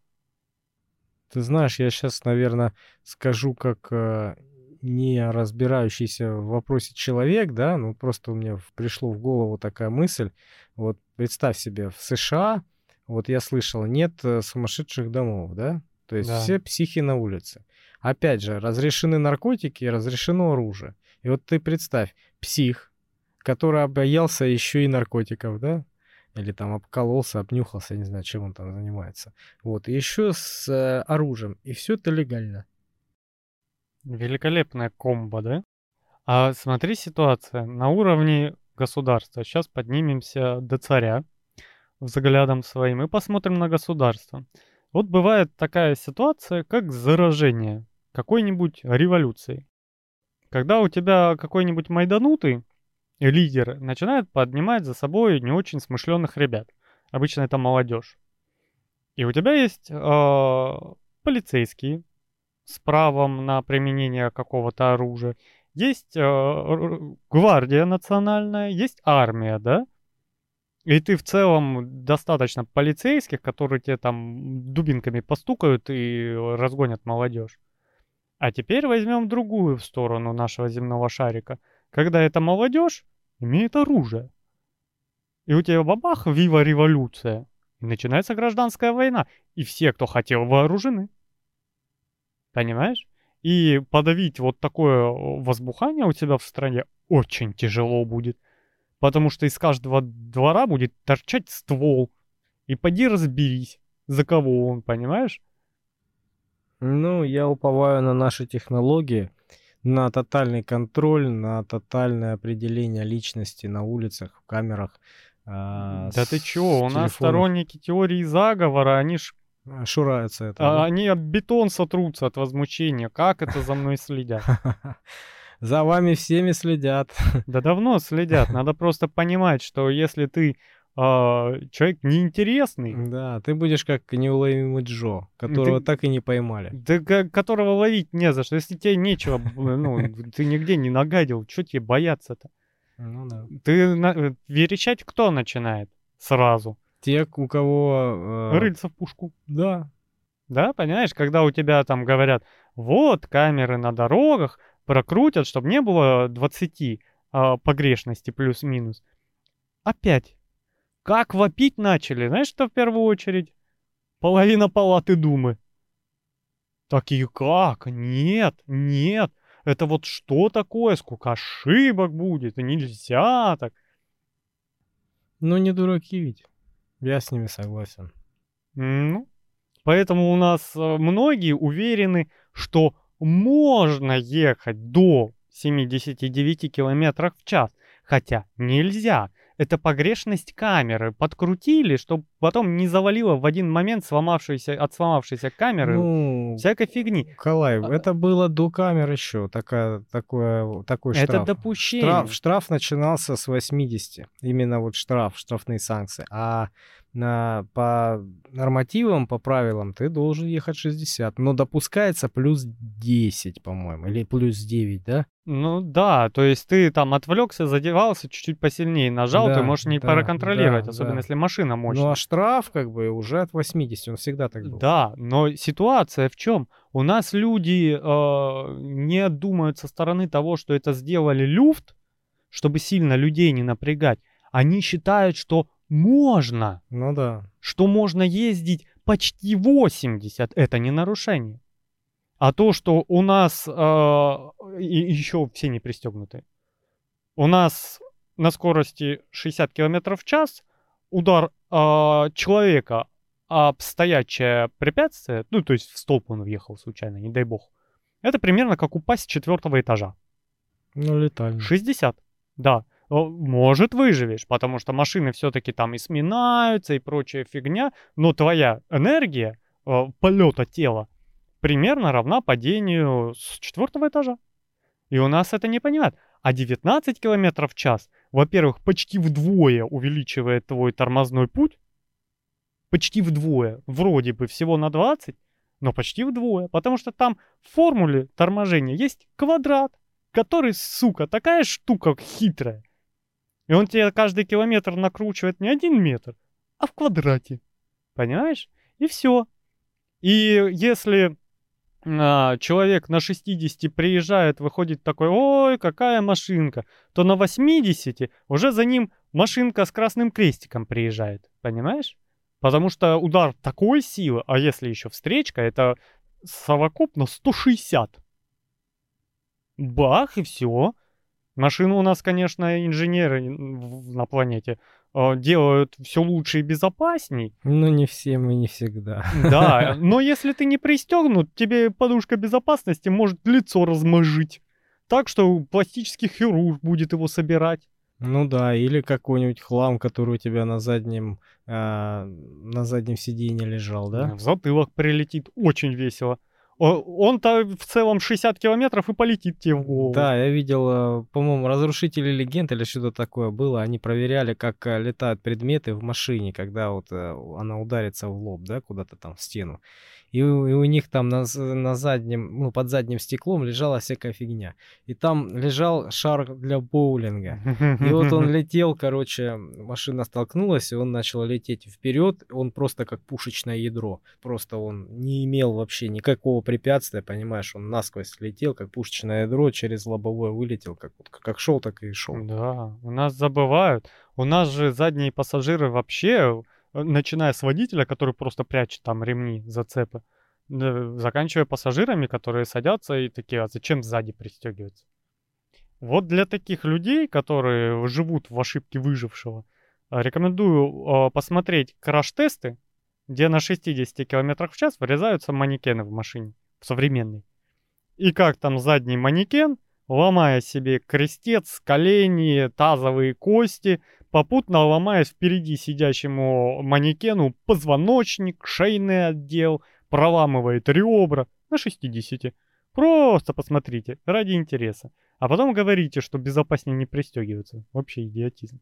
Ты знаешь, я сейчас, наверное, скажу как э, не разбирающийся в вопросе человек, да, ну просто у меня пришло в голову такая мысль. Вот представь себе, в США, вот я слышал, нет э, сумасшедших домов, да? То есть Да. все психи на улице. Опять же, разрешены наркотики, разрешено оружие. И вот ты представь, псих, который обоялся еще и наркотиков, да? Или там обкололся, обнюхался, не знаю, чем он там занимается. Вот, и еще с э, оружием. И все это легально. Великолепная комбо, да? А смотри ситуация. На уровне государства. Сейчас поднимемся до царя взглядом своим и посмотрим на государство. Вот бывает такая ситуация, как заражение какой-нибудь революцией. Когда у тебя какой-нибудь майданутый лидер начинает поднимать за собой не очень смышленных ребят. Обычно это молодежь. И у тебя есть э, полицейские с правом на применение какого-то оружия. Есть э, гвардия национальная, есть армия, да? И ты в целом достаточно полицейских, которые тебе там дубинками постукают и разгонят молодежь. А теперь возьмем другую сторону нашего земного шарика. Когда эта молодежь имеет оружие. И у тебя бабах, вива революция. И начинается гражданская война. И все, кто хотел, вооружены. Понимаешь? И подавить вот такое возбухание у тебя в стране очень тяжело будет. Потому что из каждого двора будет торчать ствол. И поди разберись, за кого он, понимаешь? Ну, я уповаю на наши технологии, на тотальный контроль, на тотальное определение личности на улицах, в камерах. А, да ты чё, у нас сторонники теории заговора, они ж шураются это. А, да? Они об бетон сотрутся от возмущения. Как это за мной следят? За вами всеми следят. Да давно следят. Надо просто понимать, что если ты а, человек неинтересный. Да, ты будешь как неуловимый Джо, которого ты, так и не поймали. Да, которого ловить не за что. Если тебе нечего, ну, ты нигде не нагадил, что тебе бояться-то? Ну да. Ты на, э, верещать кто начинает сразу? Те, у кого... Э... Рыльца в пушку. Да. Да, понимаешь, когда у тебя там говорят, вот камеры на дорогах, прокрутят, чтобы не было 20 а, погрешности плюс-минус. Опять. Как вопить начали? Знаешь, что в первую очередь? Половина палаты Думы. Такие как? Нет, нет. Это вот что такое? Сколько ошибок будет? И нельзя так. Ну, не дураки ведь. Я с ними согласен. Ну, поэтому у нас э, многие уверены, что можно ехать до 79 км в час, хотя нельзя. Это погрешность камеры. Подкрутили, чтобы потом не завалило в один момент сломавшейся, от сломавшейся камеры ну, всякой фигни. Калай, а, это было до камер еще, такая, такое, такой штраф. Это допущение. Штраф, штраф начинался с 80. Именно вот штраф, штрафные санкции. А на, по нормативам, по правилам, ты должен ехать 60. Но допускается плюс 10, по-моему, или плюс 9, да? Ну да, то есть ты там отвлекся, задевался, чуть-чуть посильнее нажал, да, ты можешь не да, проконтролировать, да, особенно да. если машина мощная. Ну а штраф как бы уже от 80, он всегда так был. Да, но ситуация в чем? У нас люди э, не думают со стороны того, что это сделали люфт, чтобы сильно людей не напрягать. Они считают, что можно. Ну да. Что можно ездить почти 80, это не нарушение. А то, что у нас э, еще все не пристегнуты. У нас на скорости 60 км в час удар э, человека об стоячее препятствие, ну то есть в столб он въехал случайно, не дай бог, это примерно как упасть с четвертого этажа. Ну, летально. 60, да может выживешь, потому что машины все-таки там и сминаются и прочая фигня, но твоя энергия э, полета тела примерно равна падению с четвертого этажа. И у нас это не понимают. А 19 км в час, во-первых, почти вдвое увеличивает твой тормозной путь. Почти вдвое. Вроде бы всего на 20, но почти вдвое. Потому что там в формуле торможения есть квадрат, который, сука, такая штука хитрая. И он тебе каждый километр накручивает не один метр, а в квадрате. Понимаешь? И все. И если а, человек на 60 приезжает, выходит такой, ой, какая машинка, то на 80 уже за ним машинка с красным крестиком приезжает. Понимаешь? Потому что удар такой силы, а если еще встречка, это совокупно 160. Бах, и все. Машины у нас, конечно, инженеры на планете э, делают все лучше и безопасней. Ну, не все мы не всегда. Да, но если ты не пристегнут, тебе подушка безопасности может лицо размажить. Так что пластический хирург будет его собирать. Ну да, или какой-нибудь хлам, который у тебя на заднем, а, на заднем сиденье лежал, да? В затылок прилетит. Очень весело. Он-то в целом 60 километров и полетит тебе в голову. Да, я видел, э, по-моему, разрушители легенд или что-то такое было. Они проверяли, как э, летают предметы в машине, когда вот э, она ударится в лоб, да, куда-то там в стену. И у, и у них там на, на заднем, ну, под задним стеклом лежала всякая фигня. И там лежал шар для боулинга. И вот он летел, короче, машина столкнулась, и он начал лететь вперед. Он просто как пушечное ядро. Просто он не имел вообще никакого препятствия, понимаешь? Он насквозь летел, как пушечное ядро, через лобовое вылетел. Как, как шел, так и шел. Да, у нас забывают. У нас же задние пассажиры вообще, начиная с водителя, который просто прячет там ремни, зацепы, заканчивая пассажирами, которые садятся и такие, а зачем сзади пристегиваться? Вот для таких людей, которые живут в ошибке выжившего, э, рекомендую э, посмотреть краш-тесты, где на 60 км в час вырезаются манекены в машине, в современной. И как там задний манекен, ломая себе крестец, колени, тазовые кости, попутно ломая впереди сидящему манекену позвоночник, шейный отдел, проламывает ребра на 60. Просто посмотрите, ради интереса. А потом говорите, что безопаснее не пристегиваться. Вообще идиотизм.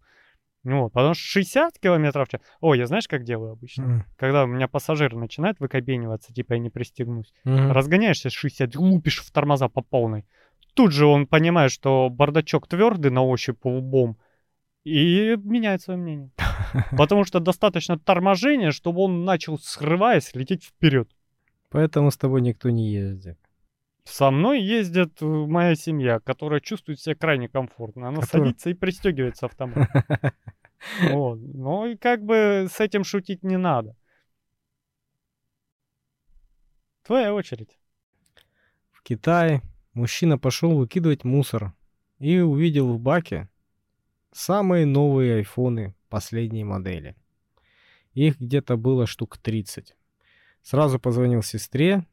Вот, потому что 60 километров в час... О, я знаешь, как делаю обычно? М. Когда у меня пассажир начинает выкобениваться, типа я не пристегнусь. Мгм. Разгоняешься с 60, лупишь в тормоза по полной. Тут же он понимает, что бардачок твердый на ощупь лбом, и меняет свое мнение. Потому что достаточно торможения, чтобы он начал, срываясь, лететь вперед. Поэтому с тобой никто не ездит. Со мной ездит э, моя семья, которая чувствует себя крайне комфортно. Она Которая- садится и пристегивается автомат. Вот. Ну и как бы с этим шутить не надо. Твоя очередь. В Китае мужчина пошел выкидывать мусор и увидел в баке самые новые айфоны последней модели. Их где-то было штук 30. Сразу позвонил сестре,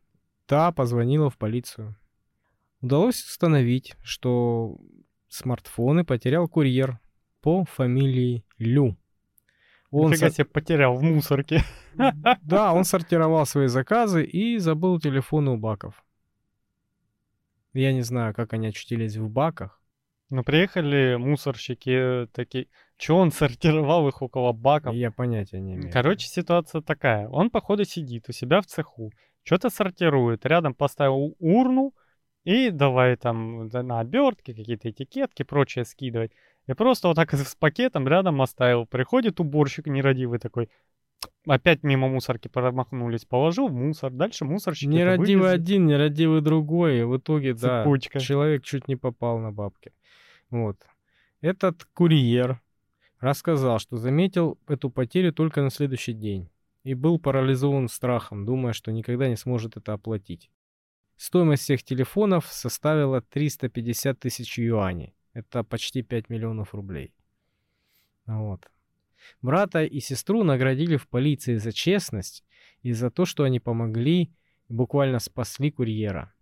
та позвонила в полицию. Удалось установить, что смартфоны потерял курьер по фамилии Лю. Он Нифига со- себе потерял в мусорке. Да, он сортировал свои заказы и забыл телефоны у баков. Я не знаю, как они очутились в баках. Ну, приехали мусорщики э, такие. Че он сортировал их около баков? Я понятия не имею. Короче, ситуация такая. Он, походу, сидит у себя в цеху, что-то сортирует. Рядом поставил урну и давай там да, на обертки, какие-то этикетки, прочее скидывать. И просто вот так с пакетом рядом оставил. Приходит уборщик нерадивый такой. Опять мимо мусорки промахнулись. Положил в мусор. Дальше мусорщики это Нерадивый один, нерадивый другой. и В итоге, да, Цепочка. человек чуть не попал на бабки. Вот. Этот курьер рассказал, что заметил эту потерю только на следующий день и был парализован страхом, думая, что никогда не сможет это оплатить. Стоимость всех телефонов составила 350 тысяч юаней. Это почти 5 миллионов рублей. Вот. Брата и сестру наградили в полиции за честность и за то, что они помогли, буквально спасли курьера.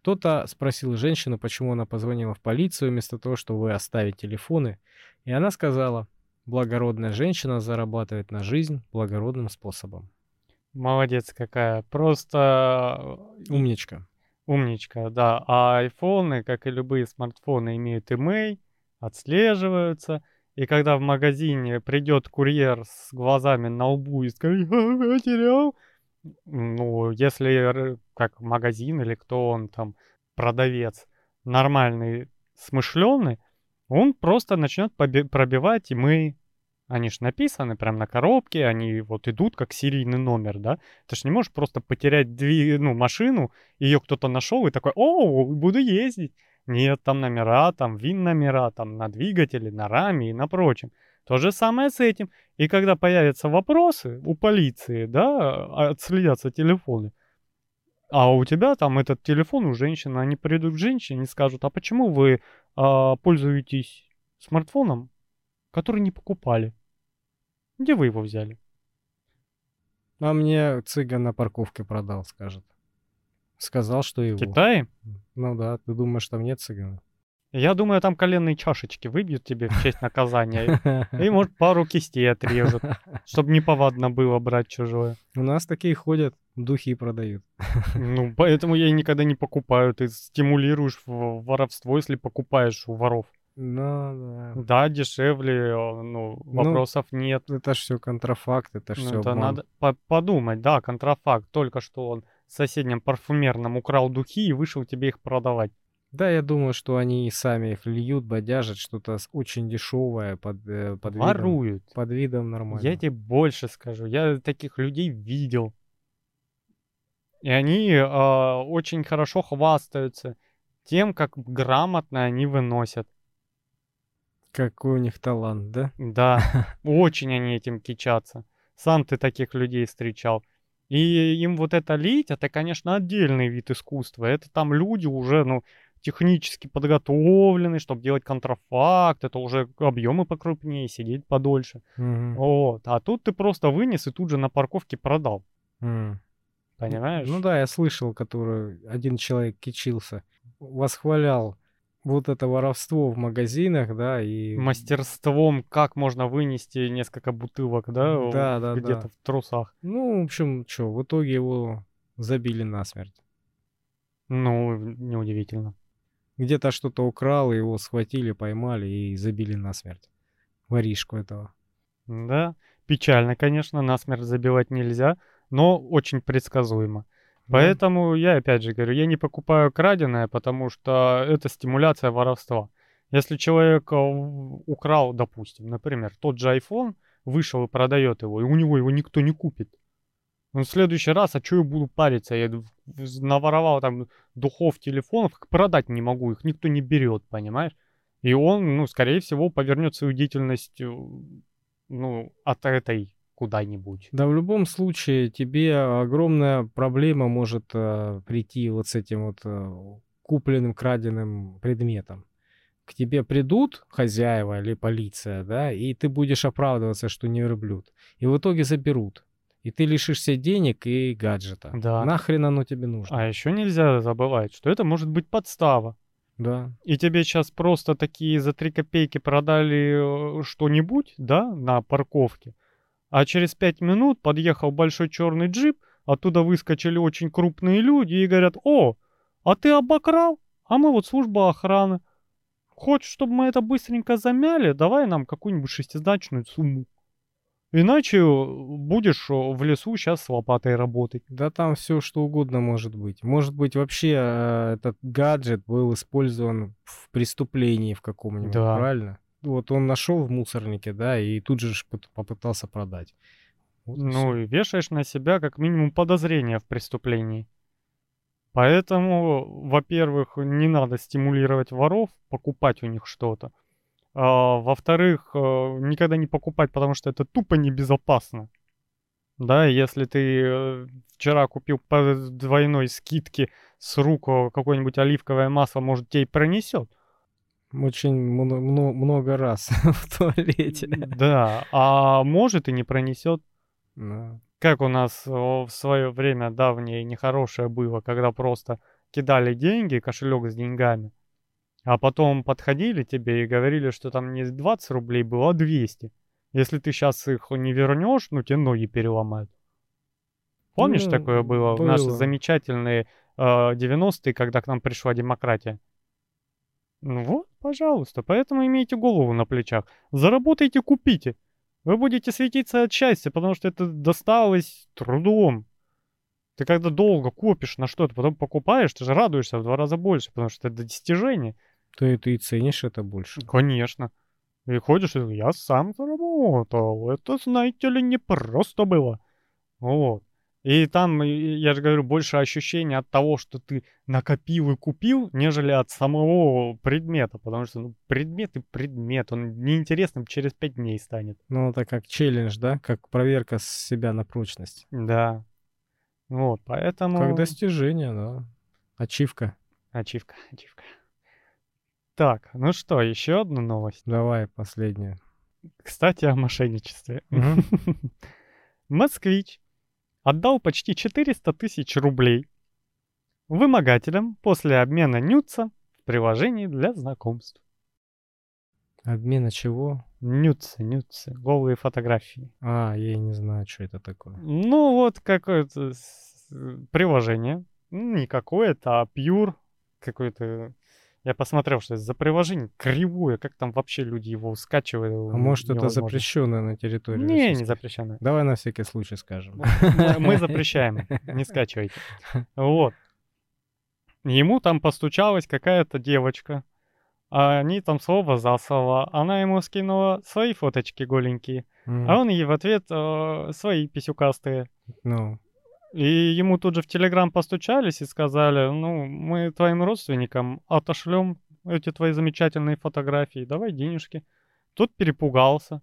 Кто-то спросил женщину, почему она позвонила в полицию вместо того, чтобы оставить телефоны, и она сказала, благородная женщина зарабатывает на жизнь благородным способом. Молодец какая. Просто Умничка. Умничка, да. А айфоны, как и любые смартфоны, имеют имей, отслеживаются. И когда в магазине придет курьер с глазами на лбу и скажет, «А, потерял, ну, если как магазин или кто он там, продавец, нормальный, смышленый, он просто начнет пробивать имей. Они ж написаны прям на коробке, они вот идут как серийный номер, да? Ты ж не можешь просто потерять дви- ну, машину, ее кто-то нашел и такой, о, буду ездить. Нет, там номера, там вин номера, там на двигателе, на раме и на прочем. То же самое с этим. И когда появятся вопросы у полиции, да, отследятся телефоны, а у тебя там этот телефон у женщины, они придут к женщине и скажут, а почему вы а, пользуетесь смартфоном, который не покупали? Где вы его взяли? А мне цыган на парковке продал, скажет. Сказал, что его. В Китае? Ну да, ты думаешь, там нет цыгана? Я думаю, там коленные чашечки выбьют тебе в честь наказания. И, может, пару кистей отрежут, чтобы неповадно было брать чужое. У нас такие ходят, духи продают. Ну, поэтому я и никогда не покупаю. Ты стимулируешь воровство, если покупаешь у воров. Ну, да. Да, дешевле, э, ну, вопросов нет. Это ж все контрафакт, это ж Ну, все это надо по- подумать, да, контрафакт. Только что он в соседнем парфюмерном украл духи и вышел тебе их продавать. Да, я думаю, что они и сами их льют, бодяжат, что-то очень дешевое под, э, под, видом, Воруют. под видом нормально. Я тебе больше скажу, я таких людей видел. И они а, очень хорошо хвастаются тем, как грамотно они выносят. Какой у них талант, да? Да, очень они этим кичатся. Сам ты таких людей встречал. И им вот это лить, это, конечно, отдельный вид искусства. Это там люди уже, ну, технически подготовлены, чтобы делать контрафакт. Это уже объемы покрупнее, сидеть подольше. Мгм. Вот. А тут ты просто вынес и тут же на парковке продал. М. Понимаешь? Ну да, я слышал, который один человек кичился, восхвалял вот это воровство в магазинах, да, и... Мастерством, как можно вынести несколько бутылок, да? Да, да, Где-то да. в трусах. Ну, в общем, что, в итоге его забили насмерть. Ну, неудивительно. Где-то что-то украл, его схватили, поймали и забили насмерть. Воришку этого. Да, печально, конечно, насмерть забивать нельзя, но очень предсказуемо. Поэтому я опять же говорю, я не покупаю краденое, потому что это стимуляция воровства. Если человек э, украл, допустим, например, тот же iPhone, вышел и продает его, и у него его никто не купит. Он в следующий раз, а что я буду париться? Я наворовал там духов, телефонов, продать не могу, их никто не берет, понимаешь? И он, ну, скорее всего, повернет свою деятельность, э, ну, от этой куда-нибудь. Да, в любом случае, тебе огромная проблема может э, прийти вот с этим вот э, купленным, краденым предметом. К тебе придут хозяева или полиция, да, и ты будешь оправдываться, что не верблюд. И в итоге заберут. И ты лишишься денег и гаджета. Да. Нахрен оно тебе нужно? А еще нельзя забывать, что это может быть подстава. Да. И тебе сейчас просто такие за 3 копейки продали э, что-нибудь, да, на парковке. А через 5 минут подъехал большой черный джип, оттуда выскочили очень крупные люди и говорят, о, а ты обокрал? А мы вот служба охраны. Хочешь, чтобы мы это быстренько замяли? Давай нам какую-нибудь шестизначную сумму. Иначе э, будешь в лесу сейчас с лопатой работать. Да там все что угодно может быть. Может быть вообще э, этот гаджет был использован в преступлении в каком-нибудь, Да. правильно? Вот он нашел в мусорнике, да, и тут же попытался продать. Вот и Ну всё. и вешаешь на себя как минимум подозрение в преступлении. Поэтому, во-первых, не надо стимулировать воров, покупать у них что-то. А, во-вторых, э, никогда не покупать, потому что это тупо небезопасно. Да, если ты э, вчера купил по двойной скидке с рук э, какое-нибудь оливковое масло, может, тебе и пронесет. Очень мно- мно- много раз в туалете. Да, а может и не пронесет. Да. Как у нас в свое время давнее нехорошее было, когда просто кидали деньги, кошелек с деньгами, а потом подходили тебе и говорили, что там не 20 рублей было, а 200. Если ты сейчас их не вернешь, ну тебе ноги переломают. Помнишь, Ну, такое было в наши было. замечательные э, 90-е, когда к нам пришла демократия? Ну вот, пожалуйста, поэтому имейте голову на плечах. Заработайте, купите. Вы будете светиться от счастья, потому что это досталось трудом. Ты когда долго копишь на что-то, потом покупаешь, ты же радуешься в два раза больше, потому что это достижение. То и ты и ценишь это больше. Конечно. И ходишь, и я сам заработал. Это, знаете ли, не просто было. Вот. И там, я же говорю, больше ощущения от того, что ты накопил и купил, нежели от самого предмета. Потому что ну, предмет и предмет, он неинтересным через пять дней станет. Ну, это как челлендж, да? Как проверка с себя на прочность. Да. Вот, поэтому... Как достижение, да. Ачивка. Ачивка, ачивка. Так, ну что, еще одну новость. Давай, последнюю. Кстати, о мошенничестве. Москвич отдал почти 400 тысяч рублей вымогателям после обмена нюца в приложений для знакомств. Обмена чего? Нюцы, нюцы, голые фотографии. А, я и не знаю, что это такое. Ну, вот какое-то приложение. Не какое-то, а Pure какое-то. Я посмотрел, что это за приложение кривое, как там вообще люди его скачивают. А может, это невозможно. запрещенное на территории Не, не Российской запрещено. Давай на всякий случай скажем. Мы запрещаем, не скачивайте. Вот. Ему там постучалась какая-то девочка, а они там слово за слово. Она ему скинула свои фоточки голенькие, М, а он ей в ответ э, свои писюкастые. Ну, И ему тут же в Телеграм постучались и сказали, ну, мы твоим родственникам отошлем эти твои замечательные фотографии, давай денежки. Тут перепугался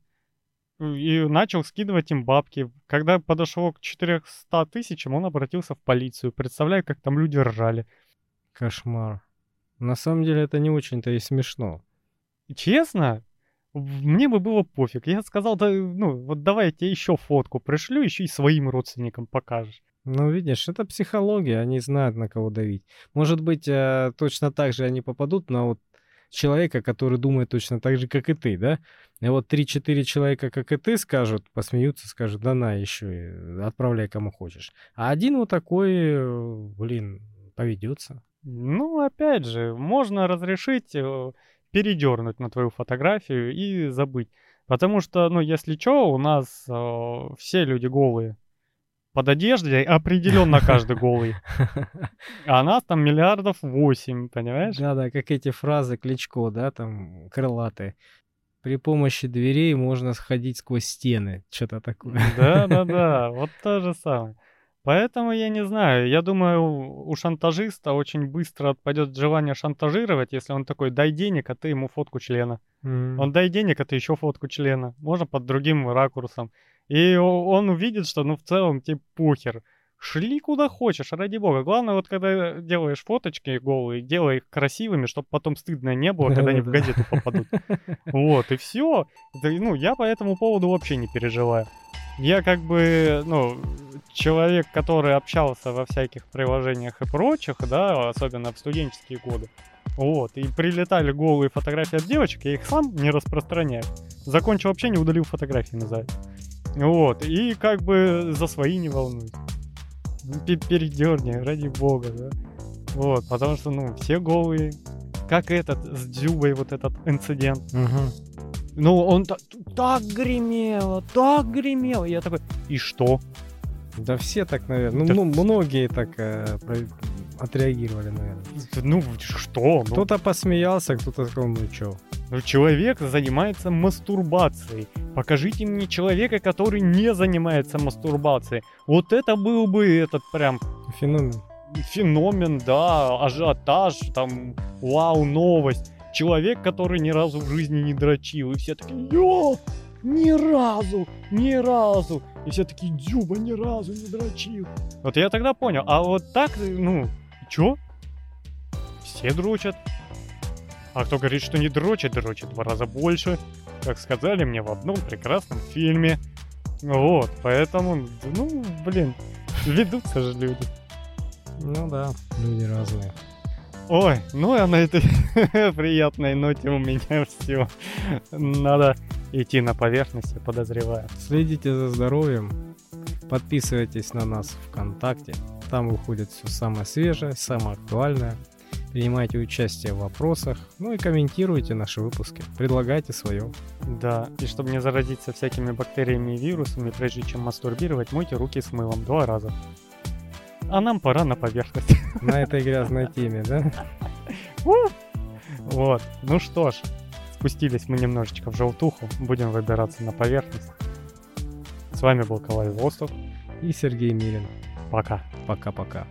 и начал скидывать им бабки. Когда подошло к 400 тысячам, он обратился в полицию. Представляю, как там люди ржали. кошмар. На самом деле это не очень-то и смешно. Честно, мне бы было пофиг. Я сказал, да, ну, вот давай я тебе еще фотку пришлю, еще и своим родственникам покажешь. Ну, видишь, это психология, они знают, на кого давить. Может быть, э, точно так же они попадут на вот человека, который думает точно так же, как и ты, да? И вот 3-4 человека, как и ты, скажут, посмеются, скажут, да на, еще отправляй кому хочешь. А один вот такой, э, блин, поведется. Ну, опять же, можно разрешить э, передернуть на твою фотографию и забыть. Потому что, ну, если что, у нас э, все люди голые. Под одеждой определенно каждый голый. А нас там миллиардов восемь, понимаешь? Да-да, как эти фразы Кличко, да, там, крылатые. При помощи дверей можно сходить сквозь стены. Что-то такое. Да-да-да, вот то же самое. Поэтому я не знаю, я думаю, у шантажиста очень быстро отпадет желание шантажировать, если он такой, дай денег, а ты ему фотку члена. М. Он дай денег, а ты еще фотку члена. Можно под другим ракурсом. И он увидит, что ну в целом тебе похер. Шли куда хочешь, ради бога. Главное, вот когда делаешь фоточки голые, делай их красивыми, чтобы потом стыдно не было, когда они в газету попадут. Вот, и все. Ну, я по этому поводу вообще не переживаю. Я как бы, ну, человек, который общался во всяких приложениях и прочих, да, особенно в студенческие годы. Вот, и прилетали голые фотографии от девочек, я их сам не распространяю. Закончил общение, удалил фотографии назад. Вот, и как бы за свои не волнуюсь. Ну, пе- Передерни, ради бога, да. Вот, потому что, ну, все голые. Как этот с Дзюбой, вот этот инцидент. Мгм. Ну, он та- так гремело, так гремело. Я такой, и что? Да все так, наверное. Ну, ну, многие так э, отреагировали, наверное. Ну, что? Ну, Кто-то посмеялся, кто-то сказал, ну чё. Ну, Человек занимается мастурбацией. Покажите мне человека, который не занимается мастурбацией. Вот это был бы этот прям Феномен. феномен, да, ажиотаж, там, вау, новость. Человек, который ни разу в жизни не дрочил. И все такие, йо, ни разу, ни разу. И все такие, Дюба ни разу не дрочил. Вот я тогда понял. А вот так, ну, чё? Все дрочат. А кто говорит, что не дрочит, дрочит в два раза больше. Как сказали мне в одном прекрасном фильме. Вот, поэтому, ну, блин, ведутся же люди. Ну да, люди разные. Ой, ну а на этой приятной ноте у меня все. Надо идти на поверхность, я подозреваю. Следите за здоровьем. Подписывайтесь на нас ВКонтакте. Там выходит все самое свежее, самое актуальное. Принимайте участие в вопросах. Ну и комментируйте наши выпуски. Предлагайте свое. Да, и чтобы не заразиться всякими бактериями и вирусами, прежде чем мастурбировать, мойте руки с мылом два раза. А нам пора на поверхность. На этой грязной теме, да? Вот, ну что ж, спустились мы немножечко в желтуху, будем выбираться на поверхность. С вами был Калай Востов, И Сергей Мирин. Пока. Пока-пока.